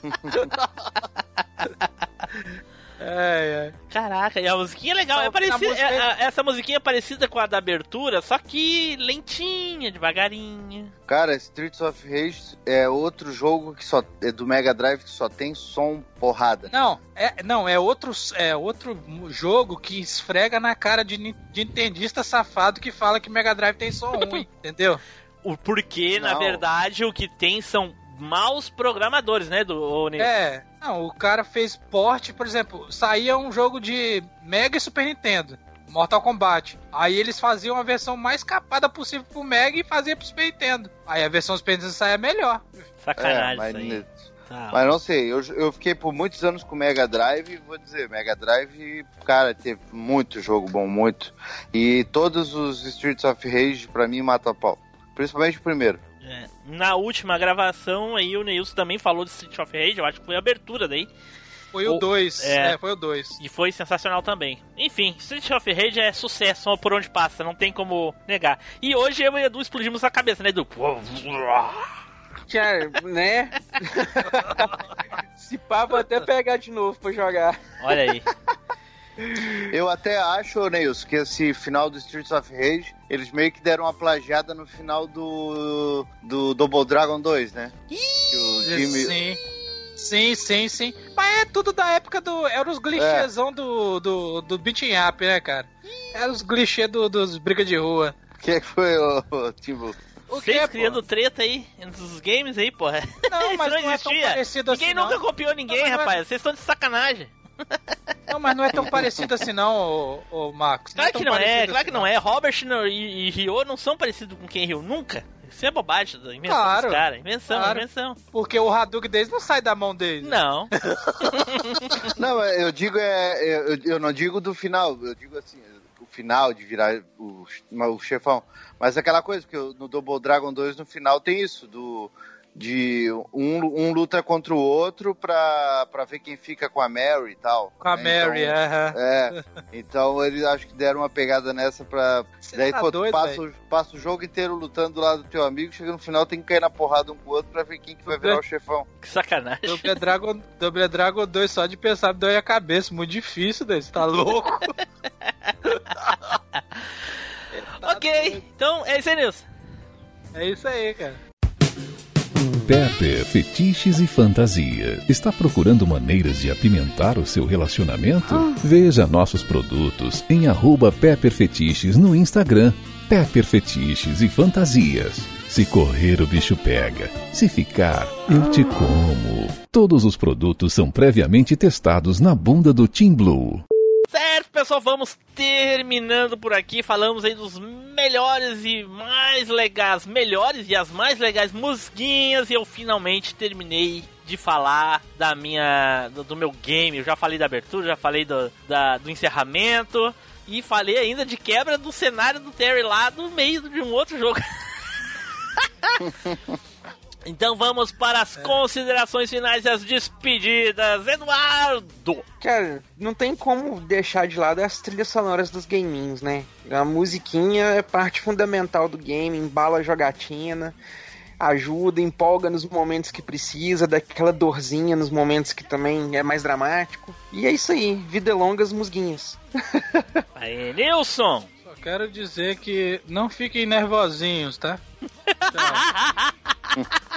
é, é. Caraca, e a musiquinha é legal, Só é parecida, música é- é- a- essa musiquinha é parecida com a da abertura, só que lentinha, devagarinha. Cara, Streets of Rage é outro jogo que só é do Mega Drive que só tem som porrada. Não, é, não, é outro, é outro jogo que esfrega na cara de, de nintendista safado que fala que Mega Drive tem som ruim, entendeu? O porquê, na Não. verdade, o que tem são maus programadores, né, do Nilson? É, não, o cara fez porte, por exemplo, saía um jogo de Mega e Super Nintendo, Mortal Kombat. Aí eles faziam a versão mais capada possível pro Mega e faziam pro Super Nintendo. Aí a versão Super Nintendo saía melhor. Sacanagem É, mas, isso aí. Ah. mas não sei, eu, eu fiquei por muitos anos com o Mega Drive e vou dizer, Mega Drive, cara, teve muito jogo bom, muito. E todos os Streets of Rage pra mim matam a pau. Principalmente o primeiro. É, Na última gravação aí o Neilson também falou de Street of Rage, eu acho que foi a abertura daí. Foi o Ou- 2, é. é, foi o 2. E foi sensacional também. Enfim, Street of Rage é sucesso por onde passa, não tem como negar. E hoje eu e o Edu explodimos a cabeça, né, Edu? Cara, né? Se pá, vou até pegar de novo pra jogar. Olha aí. Eu até acho, Neils, que esse final do Streets of Rage, eles meio que deram uma plagiada no final do, do Double Dragon 2, né? Que o Jimmy... Sim. Sim, sim, sim. Mas é tudo da época do. Era os glitchêzão do, do, do beating up, né, cara? Era os glitchê do, dos briga de rua. O que é que foi, ô, ô, Timbu? Vocês que, pô? criando treta aí entre os games aí, porra. Não, mas não não é tão existia. parecido Ninguém assim, nunca não. copiou ninguém, não é- rapaz. Vocês estão de sacanagem. Não, mas não é tão parecido assim, não, ô, ô Marcos. Claro tão que não é, claro que assim, não é. Robert não- e, e Ryo não são parecidos com quem Ryo nunca. Isso é bobagem, da invenção Claro, dos caras. Invenção, claro. invenção. Porque o Hadouken deles não sai da mão deles. Não. Não, eu digo é. Eu, eu não digo do final, eu digo assim, o final de virar o, o chefão. Mas aquela coisa, que no Double Dragon 2 no final tem isso, do. De um, um luta contra o outro pra, pra ver quem fica com a Mary e tal. Com a né? Mary, então, aham. É. Então eles acho que deram uma pegada nessa pra. Daí tá pô, doido, passa, o, passa o jogo inteiro lutando do lado do teu amigo, chega no final tem que cair na porrada um com o outro pra ver quem que vai virar o chefão. Que sacanagem. Double Dragon, Double Dragon 2 só de pensar dói a cabeça. Muito difícil, daí. Você tá louco? ok, então é isso aí, Nilson. É isso aí, cara. Pepper Fetiches e Fantasia. Está procurando maneiras de apimentar o seu relacionamento? Veja nossos produtos em arroba Pepper Fetiches no Instagram. Pepper Fetiches e Fantasias. Se correr, o bicho pega. Se ficar, eu te como. Todos os produtos são previamente testados na bunda do Team Blue. Certo, pessoal, vamos terminando por aqui. Falamos aí dos melhores e mais legais, melhores e as mais legais musiquinhas. E eu finalmente terminei de falar da minha. do, do meu game. Eu já falei da abertura, já falei do, da, do encerramento. E falei ainda de quebra do cenário do Terry lá do meio de um outro jogo. Então vamos para as considerações finais e as despedidas. Eduardo! Cara, não tem como deixar de lado as trilhas sonoras dos gamings, né? A musiquinha é parte fundamental do game, embala a jogatina, ajuda, empolga nos momentos que precisa, dá aquela dorzinha nos momentos que também é mais dramático. E é isso aí, vida longa as musguinhas. Aí, Nilson! Só quero dizer que não fiquem nervosinhos, tá?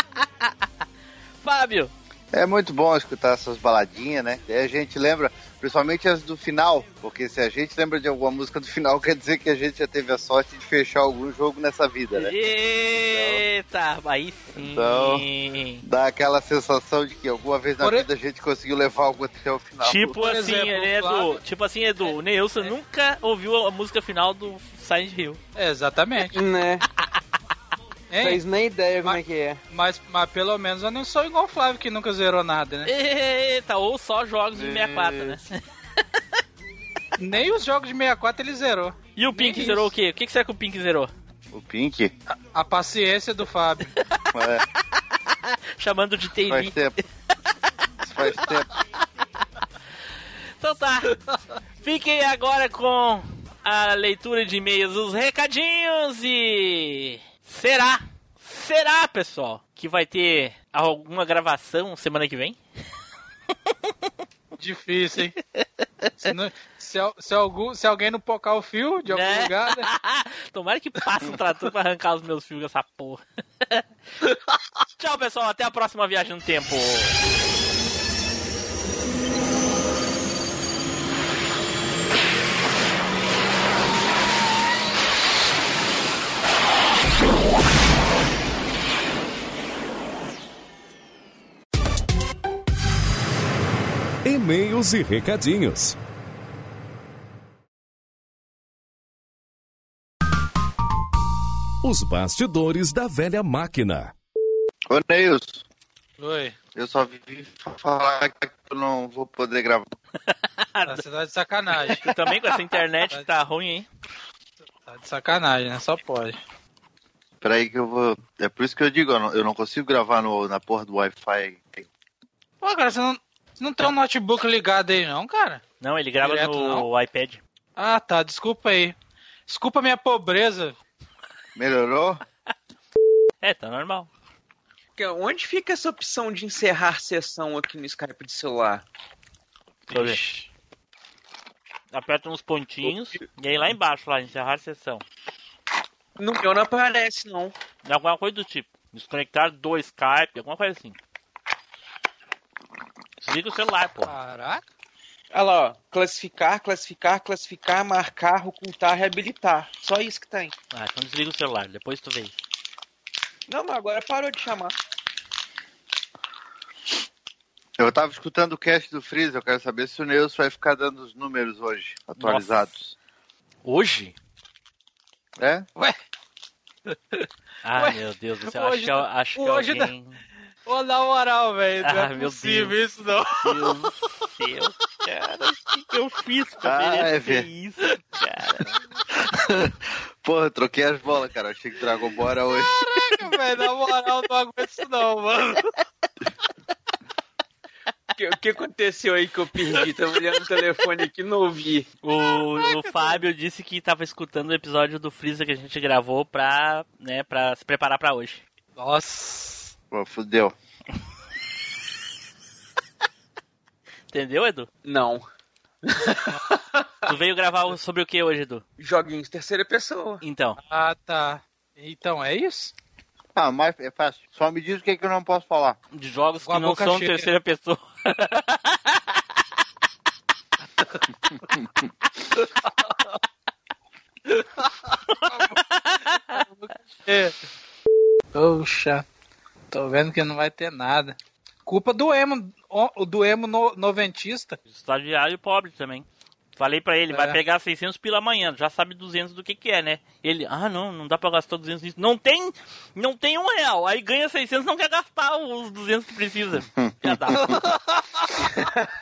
Fábio! É muito bom escutar essas baladinhas, né? E a gente lembra, principalmente as do final, porque se a gente lembra de alguma música do final, quer dizer que a gente já teve a sorte de fechar algum jogo nessa vida, né? Eita, aí sim. Então, dá aquela sensação de que alguma vez na Por e- vida a gente conseguiu levar algo até o final. Tipo Por assim, exemplo, Edu? Flávio- Tipo assim, Edu, o Neilson nunca ouviu a música final do Silent Hill. Exatamente. Né? Hein? Fez nem ideia como é que é. Mas, mas pelo menos eu não sou igual o Flávio que nunca zerou nada, né? Eita, ou só jogos de 64, né? Nem os jogos de 64 ele zerou. E o Pink Nem zerou o isso. quê? O que, que será que o Pink zerou? O Pink? A paciência do Fábio. É, Chamando de faz TI. tempo. Isso faz tempo. Então tá. Fiquem agora com a leitura de e-mails, os recadinhos e. Será? Será, pessoal, que vai ter alguma gravação semana que vem? Difícil, hein? Se, não- se se algum, se alguém não pocar o fio de algum Né? lugar, né? Tomara que passe um trator pra arrancar os meus fios dessa porra. Tchau, pessoal. Até a próxima viagem no tempo. E-mails e recadinhos. Os bastidores da velha máquina. Ô, Neilson, Oi. eu só vivi falar que eu não vou poder gravar. Ah, Você tá de sacanagem. Tu também com essa internet que tá ruim, hein? Tá de sacanagem, né? Só pode. Peraí que eu vou... É por isso que eu digo, eu não, eu não consigo gravar no, na porra do Wi-Fi. Pô, cara, você não, não tem um notebook ligado aí, não, cara? Não, ele grava Direto, no iPad. Ah, tá. Desculpa aí. Desculpa a minha pobreza. Melhorou? É, tá normal. Onde fica essa opção de encerrar sessão aqui no Skype de celular? Deixa eu ver. Aperta uns pontinhos e aí lá embaixo, lá, encerrar sessão. No meu não aparece, não. Alguma coisa do tipo. Desconectar do Skype, alguma coisa assim. Desliga o celular, pô. Caraca. Olha lá, ó. Classificar, classificar, classificar, marcar, ocultar, reabilitar. Só isso que tem. Ah, então desliga o celular, depois tu vê isso. Não, mas agora parou de chamar. Eu tava escutando o cast do Freeze, eu quero saber se o Neilson vai ficar dando os números hoje, atualizados. Hoje? É? Ué? Ah, Ué, meu Deus do céu, hoje acho que, acho que hoje alguém... Ô, na moral, velho. Não Ah, é meu possível Deus. isso, não. Deus do céu, cara, o que, que eu fiz pra Ah, é, merecer velho. isso, cara? Porra, eu troquei as bolas, cara. Achei que Dragon Ball era hoje. Caraca, velho. Na moral, não aguento isso, não, mano. O que, o que aconteceu aí que eu perdi? Tava olhando o telefone aqui e não ouvi. O, o Fábio disse que tava escutando o episódio do Freeza que a gente gravou pra, né, pra se preparar pra hoje. Nossa. Pô, fudeu. Entendeu, Edu? Não. Tu veio gravar sobre o que hoje, Edu? Joguinhos terceira pessoa. Então. Ah, tá. Então, é isso? Ah, mas é fácil. Só me diz o que, é que eu não posso falar. De jogos Com que não são cheia. terceira pessoa. É. Poxa. Tô vendo que não vai ter nada. Culpa do emo, o do emo no- noventista. Estagiário pobre também. Falei pra ele, vai É. pegar 600 pila amanhã, já sabe 200 do que que é, né? Ele, ah não, não dá pra gastar 200 nisso. Não tem, não tem um real. Aí ganha 600, não quer gastar os 200 que precisa. Já dá.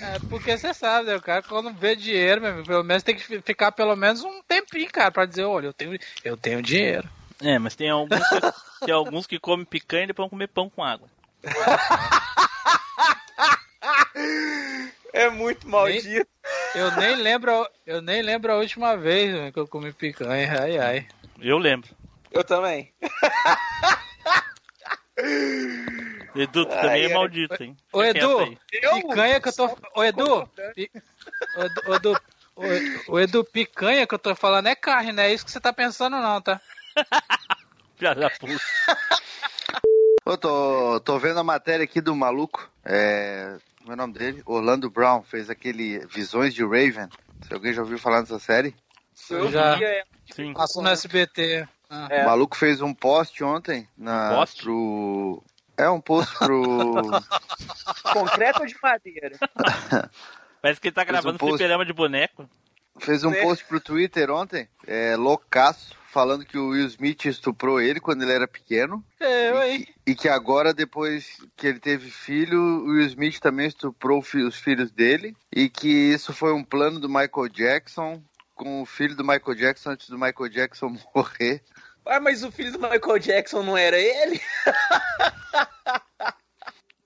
É porque você sabe, né? O cara quando vê dinheiro, meu, amigo, pelo menos tem que fi- ficar pelo menos um tempinho, cara, pra dizer, olha, eu tenho, eu tenho dinheiro. É, mas tem alguns que, tem alguns que comem picanha e depois vão comer pão com água. É muito maldito. Eu nem lembro, a- eu nem lembro a última vez velho, que eu comi picanha. Ai, ai. Eu lembro. Eu também. Edu, tu Ai, também é ai. maldito, hein? Ô Fica Edu, picanha que eu tô. Ô Edu, pi- ô, Edu- ô, Edu, ô, ô, Edu, picanha que eu tô falando é carne, não é isso que você tá pensando, não, tá? Filha da puta. Eu tô, tô vendo a matéria aqui do maluco. É. Como é o nome dele? Orlando Brown fez aquele Visões de Raven. Se alguém já ouviu falar dessa série? Eu já. Sim. Passou no SBT. Ah. O maluco fez um post ontem na, Post? pro. É um post pro. Concreto ou de madeira? Parece que ele tá Fez um gravando post. fliperama de boneco. Fez um Né? post pro Twitter ontem, é, loucaço, falando que o Will Smith estuprou ele quando ele era pequeno. Eu, hein? E que agora, depois que ele teve filho, o Will Smith também estuprou os filhos dele. E que isso foi um plano do Michael Jackson com o filho do Michael Jackson antes do Michael Jackson morrer. Ah, mas o filho do Michael Jackson não era ele?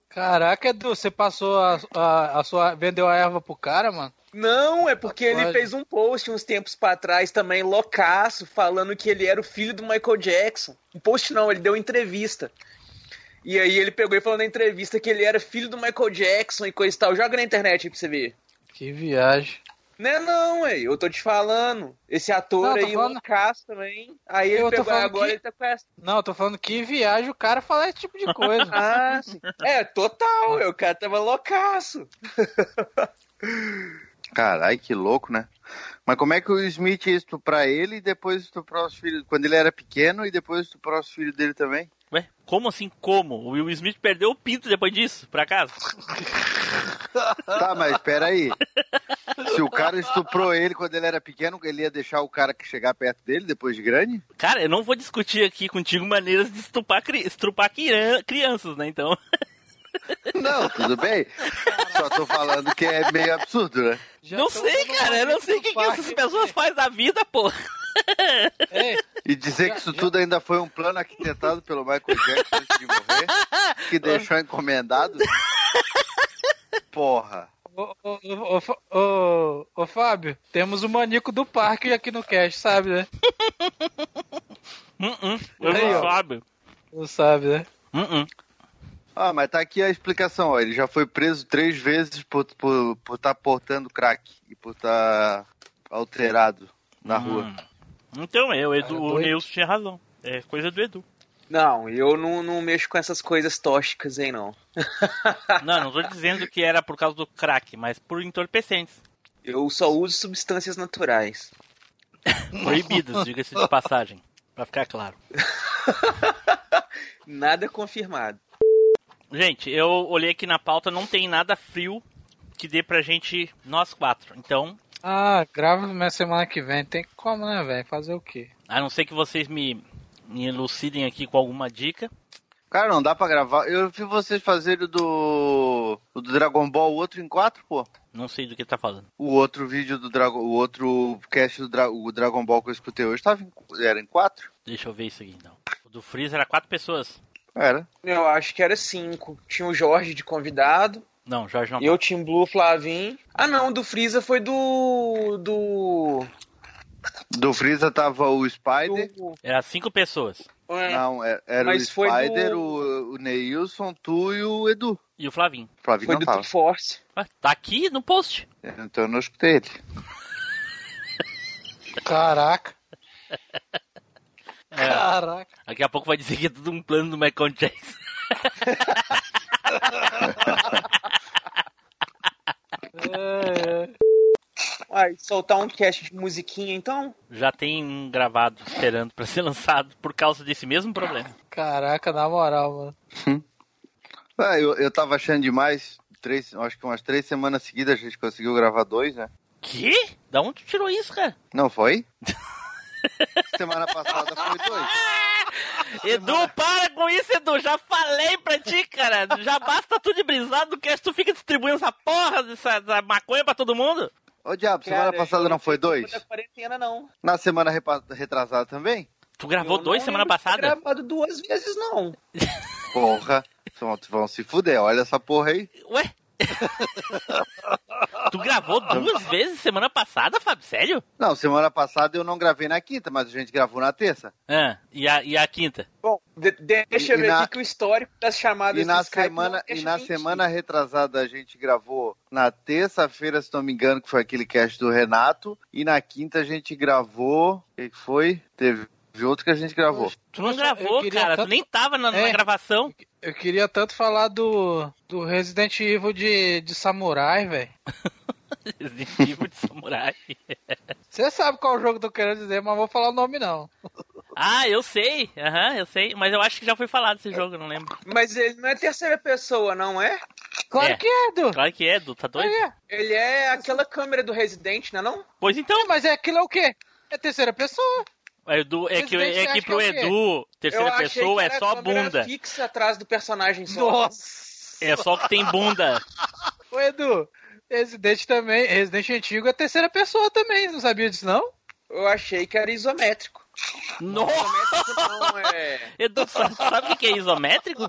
Caraca, Edu, você passou a, a, a sua. vendeu a erva pro cara, mano? Não, é porque ele fez um post uns tempos pra trás também, loucaço, falando que ele era o filho do Michael Jackson. Um post não, ele deu entrevista. E aí ele pegou e falou na entrevista que ele era filho do Michael Jackson e coisa e tal. Joga na internet aí pra você ver. Que viagem. Não é não, ué. Eu tô te falando. Esse ator Não, tô aí, falando- loucaço também. Aí ele Eu tô pegou falando agora que- ele tá com essa. Não, eu tô falando que viagem o cara falar esse tipo de coisa. Ah, sim. É, total. ué, O cara tava loucaço. Caralho, que louco, né? Mas como é que o Will Smith ia estuprar ele e depois estuprar os filhos? Quando ele era pequeno e depois estuprar os filhos dele também? Ué, como assim? Como? O Will Smith perdeu o pinto depois disso, por acaso? Tá, mas peraí. Se o cara estuprou ele quando ele era pequeno, ele ia deixar o cara que chegar perto dele depois de grande? Cara, eu não vou discutir aqui contigo maneiras de estrupar crian- crianças, né? Então. Não, tudo bem. Só tô falando que é meio absurdo, né? não sei, cara. Eu não sei o que, que essas pessoas fazem da vida, pô. E dizer que isso tudo ainda foi um plano arquitetado pelo Michael Jackson antes de morrer, que deixou encomendado. Porra. Ô, ô, ô, ô, Fá- ô, ô, Fábio, temos o manico do parque aqui no cast, sabe, né? Uh eu Aí, não ó. sabe. Não sabe, né? Uh Ah, mas tá aqui a explicação, ó. Ele já foi preso três vezes por estar por, por tá portando crack e por estar alterado na rua. Então, é, o Edu, o. Nilson tinha razão. É coisa do Edu. Não, eu não, não mexo com essas coisas tóxicas aí, não. Não, não tô dizendo que era por causa do crack, mas por entorpecentes. Eu só uso substâncias naturais. Proibidas, diga-se de passagem. Pra ficar claro. Nada confirmado. Gente, eu olhei aqui na pauta, não tem nada frio que dê pra gente, nós quatro. Então, Ah, grava na semana que vem. Tem como, né, velho? Fazer o quê? a não ser que vocês me, me elucidem aqui com alguma dica. Cara, não dá pra gravar. Eu vi vocês fazerem o do. o do Dragon Ball, o outro em quatro, pô. Não sei do que tá falando. O outro vídeo do Dragon. O outro cast do Dra- o Dragon Ball que eu escutei hoje tava em... era em quatro? Deixa eu ver isso aqui então. O do Freeza era quatro pessoas. Era. Eu acho que era cinco. Tinha o Jorge de convidado. Não, Jorge não. Eu, Tim Blue, Flavin. Ah, não, do Freeza foi do. Do. Do Freeza tava o Spider. Era cinco pessoas. Não, era, era Mas o foi do- Spider, o, o Neilson, tu e o Edu. E o Flavinho. O Flavinho Foi não do tava. Force. Tá aqui no post. Então eu não escutei ele. Caraca. É. Caraca. Daqui a pouco vai dizer que é tudo um plano do Michael Jackson. Ai, soltar um cast de musiquinha então? Já tem um gravado esperando pra ser lançado por causa desse mesmo problema. Caraca, na moral, mano. Ah, eu, eu tava achando demais. Três, acho que umas três semanas seguidas a gente conseguiu gravar dois, né? Que? Da onde tu tirou isso, cara? Não foi? Semana passada foi dois. Edu, para com isso, Edu. Já falei pra ti, cara. Já basta tu de brisado que tu fica distribuindo essa porra dessa, dessa maconha pra todo mundo. Ô diabo, semana Cara, passada eu não foi Não dois? da quarentena, não. Na semana retrasada também? Tu gravou Eu dois não semana passada? gravado duas vezes, não. Porra. Vão, vão se fuder, olha essa porra aí. Ué? Tu gravou duas vezes semana passada, Fábio? Sério? Não, semana passada eu não gravei na quinta, mas a gente gravou na terça. Ah, e a, e a quinta? Bom, de- deixa eu ver na- aqui que o histórico das chamadas E na Skype semana, e na mentir. semana retrasada a gente gravou na terça-feira, se não me engano, que foi aquele cast do Renato. E na quinta a gente gravou. O que foi? Teve outro que a gente gravou. Tu não gravou, cara. tanto- Tu nem tava na, na É. gravação. Eu queria tanto falar do, do Resident Evil de, de samurai, velho. Resident Evil de samurai. Você sabe qual jogo eu tô querendo dizer, mas não vou falar o nome não. Ah, eu sei. Aham, eu sei. Mas eu acho que já foi falado esse jogo, eu não lembro. Mas ele não é terceira pessoa, não é? Claro que é, Edu. Claro que é, Edu. Tá doido? Ele é aquela câmera do Resident, não é não? Pois então. Mas é aquilo é o quê? É terceira pessoa. É, Edu, é que, Resident é que que pro é o quê? Edu, terceira pessoa que é só bunda. fixa atrás do personagem só. Nossa. É só que tem bunda. Ô, Edu, Resident também, Resident antigo é terceira pessoa também, não sabia disso não? Eu achei que era isométrico. Nossa! Isométrico não, é... Edu, sabe, o que que é isométrico?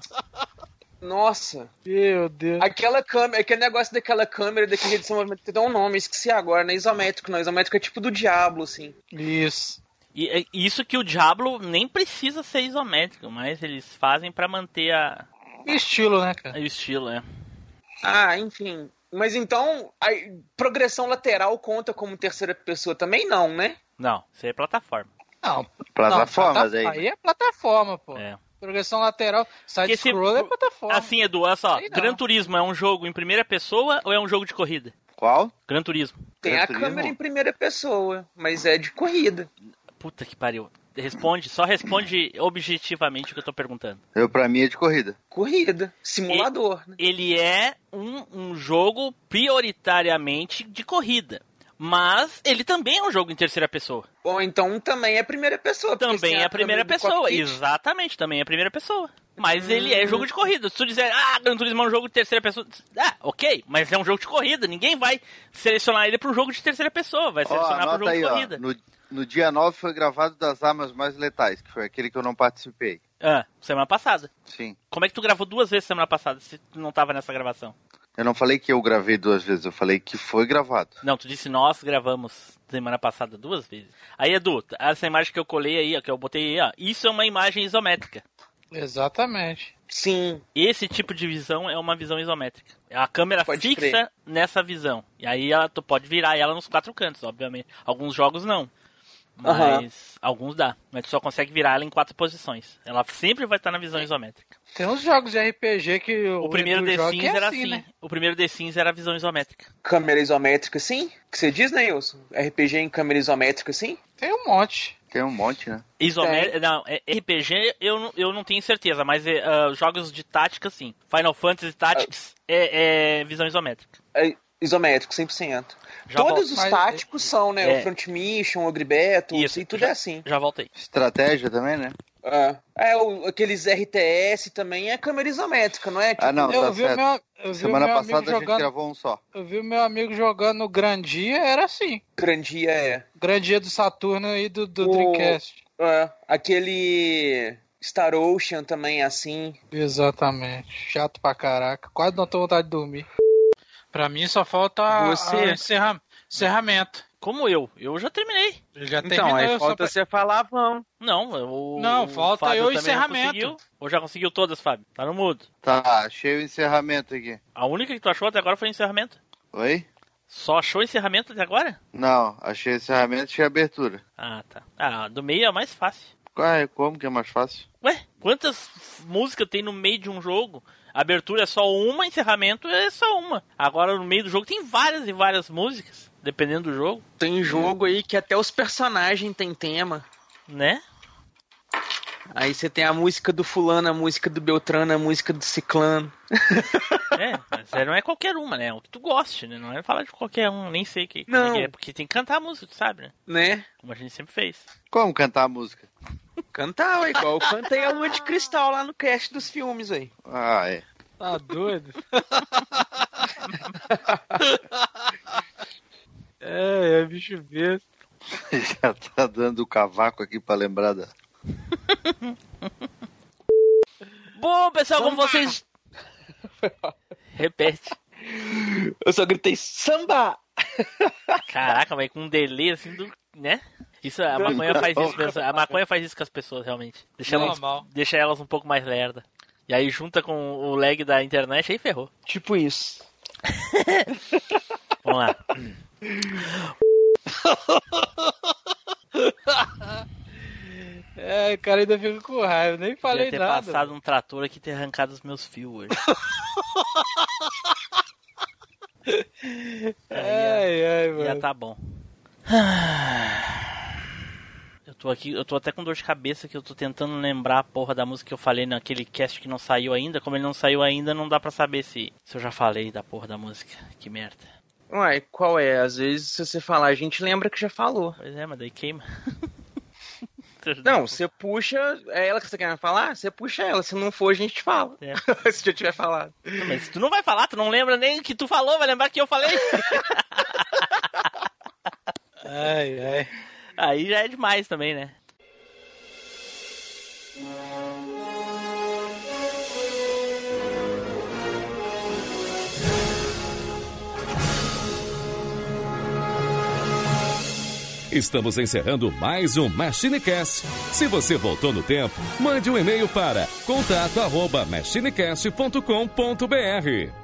Nossa. Meu Deus. Aquela câmera, aquele negócio daquela câmera, daquele jeito de movimento, tem um nome, esqueci agora, não é isométrico, não. Isométrico é tipo do Diablo, assim. Isso. E é isso que o Diablo nem precisa ser isométrico, mas eles fazem pra manter a... Estilo, né, cara? o estilo, é. Ah, enfim. Mas então, a progressão lateral conta como terceira pessoa também não, né? Não, isso aí é plataforma. Não. Plataformas não, aí. Aí é plataforma, pô. É. Progressão lateral, Porque se- side-scroller é plataforma. Assim, Edu, olha só. Gran Turismo é um jogo em primeira pessoa ou é um jogo de corrida? Qual? Gran Turismo. Tem a câmera em primeira pessoa, mas é de corrida. Puta que pariu. Responde, só responde objetivamente o que eu tô perguntando. Eu, pra mim, é de corrida. Corrida. Simulador. né? Ele é um, um jogo prioritariamente de corrida. Mas ele também é um jogo em terceira pessoa. Ou então também é primeira pessoa. Também é a primeira pessoa. Exatamente, também é a primeira pessoa. Mas ele Hum. é jogo de corrida. Se tu disser, ah, Gran Turismo é um jogo de terceira pessoa. Ah, ok, mas é um jogo de corrida. Ninguém vai selecionar ele para um jogo de terceira pessoa. Vai Ó, selecionar para um anota jogo aí, de ó. corrida. No, no dia 9 foi gravado das armas mais letais, que foi aquele que eu não participei. Ah, semana passada. Sim. Como é que tu gravou duas vezes semana passada se tu não tava nessa gravação? Eu não falei que eu gravei duas vezes, eu falei que foi gravado. Não, tu disse nós gravamos semana passada duas vezes. Aí, Edu, essa imagem que eu colei aí, ó, que eu botei aí, ó, isso é uma imagem isométrica. Exatamente. Sim. Esse tipo de visão é uma visão isométrica. É a câmera Pode fixa crer. nessa visão. E aí ela, tu pode virar ela nos quatro cantos, obviamente. Alguns jogos não. Mas Aham. alguns dá. Mas tu só consegue virar ela em quatro posições. Ela sempre vai estar na visão isométrica. Tem uns jogos de RPG que o, O primeiro The joga Sims é era assim, assim. né? O primeiro The Sims era a visão isométrica. Câmera isométrica, sim? Que você diz, né, Wilson? RPG em câmera isométrica, sim? Tem um monte. Tem um monte, né? Isométrica. Não, é- RPG eu, não- eu não tenho certeza, mas é, ah, jogos de tática sim. Final Fantasy Tactics é, é visão isométrica. É isométrico, 100%. Já Todos volto. os táticos são, né? É. O Front Mission, o Battle, Isso, e tudo já- é assim. Já voltei. Estratégia também, né? É, é o, aqueles RTS também é câmera isométrica, não é? Ah, não, eu tá vi certo. meu, eu vi Semana meu passada amigo a gente jogando. gravou um só. Eu vi o meu amigo jogando Grandia, era assim. Grandia é. Grandia do Saturno e do, do O- Dreamcast. É, aquele Star Ocean também é assim. Exatamente. Chato pra caraca. Quase não tô vontade de dormir. Pra mim só falta Você? a encerra- encerramento. Como eu? Eu já terminei. Ele já Então, terminou. aí falta pra- você falar, vamos. Não, o, Não, falta eu o também já encerramento. Ou já conseguiu todas, Fábio? Tá no mudo. Tá, achei o encerramento aqui. A única que tu achou até agora foi o encerramento. Oi? Só achou o encerramento até agora? Não, achei encerramento e achei abertura. Ah, tá. Ah, do meio é mais fácil. Qual é? Como que é mais fácil? Ué, quantas músicas tem no meio de um jogo? Abertura é só uma, encerramento é só uma. Agora no meio do jogo tem várias e várias músicas, dependendo do jogo, Tem jogo aí que até os personagens têm tema. né? Aí você tem a música do fulano, a música do Beltrano, a música do Ciclano. É, mas é, não é qualquer uma, né? É o que tu goste, né? Não é falar de qualquer um, nem sei que, Não. é que é, porque tem que cantar a música, tu sabe, né? Né? Como a gente sempre fez. Como cantar a música? Cantar, ué, igual eu cantei a Lua de Cristal lá no cast dos filmes aí. Ah, é. Tá doido? é, é bicho besta. Já tá dando o cavaco aqui pra lembrar da. Bom, pessoal, como vocês. Repete. Eu só gritei samba! Caraca, mas com um delay assim do. né? Isso, a maconha faz isso mesmo. A maconha faz isso com as pessoas, realmente. Deixa elas, Normal. deixa elas um pouco mais lerda. E aí junta com o lag da internet, aí ferrou. Tipo isso. Vamos lá. É, o cara ainda fica com raiva, nem falei Podia ter nada. passado um trator aqui e ter arrancado os meus fios hoje. Ai, ai, Já mano. tá bom. Eu tô aqui, eu tô até com dor de cabeça que eu tô tentando lembrar a porra da música que eu falei naquele cast que não saiu ainda. Como ele não saiu ainda, não dá pra saber se, se eu já falei da porra da música. Que merda. Uai, qual é? Às vezes, se você falar, a gente lembra que já falou. Pois é, mas daí queima. Não, você puxa. É ela que você quer falar? Você puxa ela. Se não for, a gente fala. se já tiver falado. Não, Mas se tu não vai falar, tu não lembra nem o que tu falou, vai lembrar que eu falei. ai, ai. Aí já é demais também, né? Estamos encerrando mais um MachineCast. Se você voltou no tempo, mande um e-mail para contato@machinecast.com.br.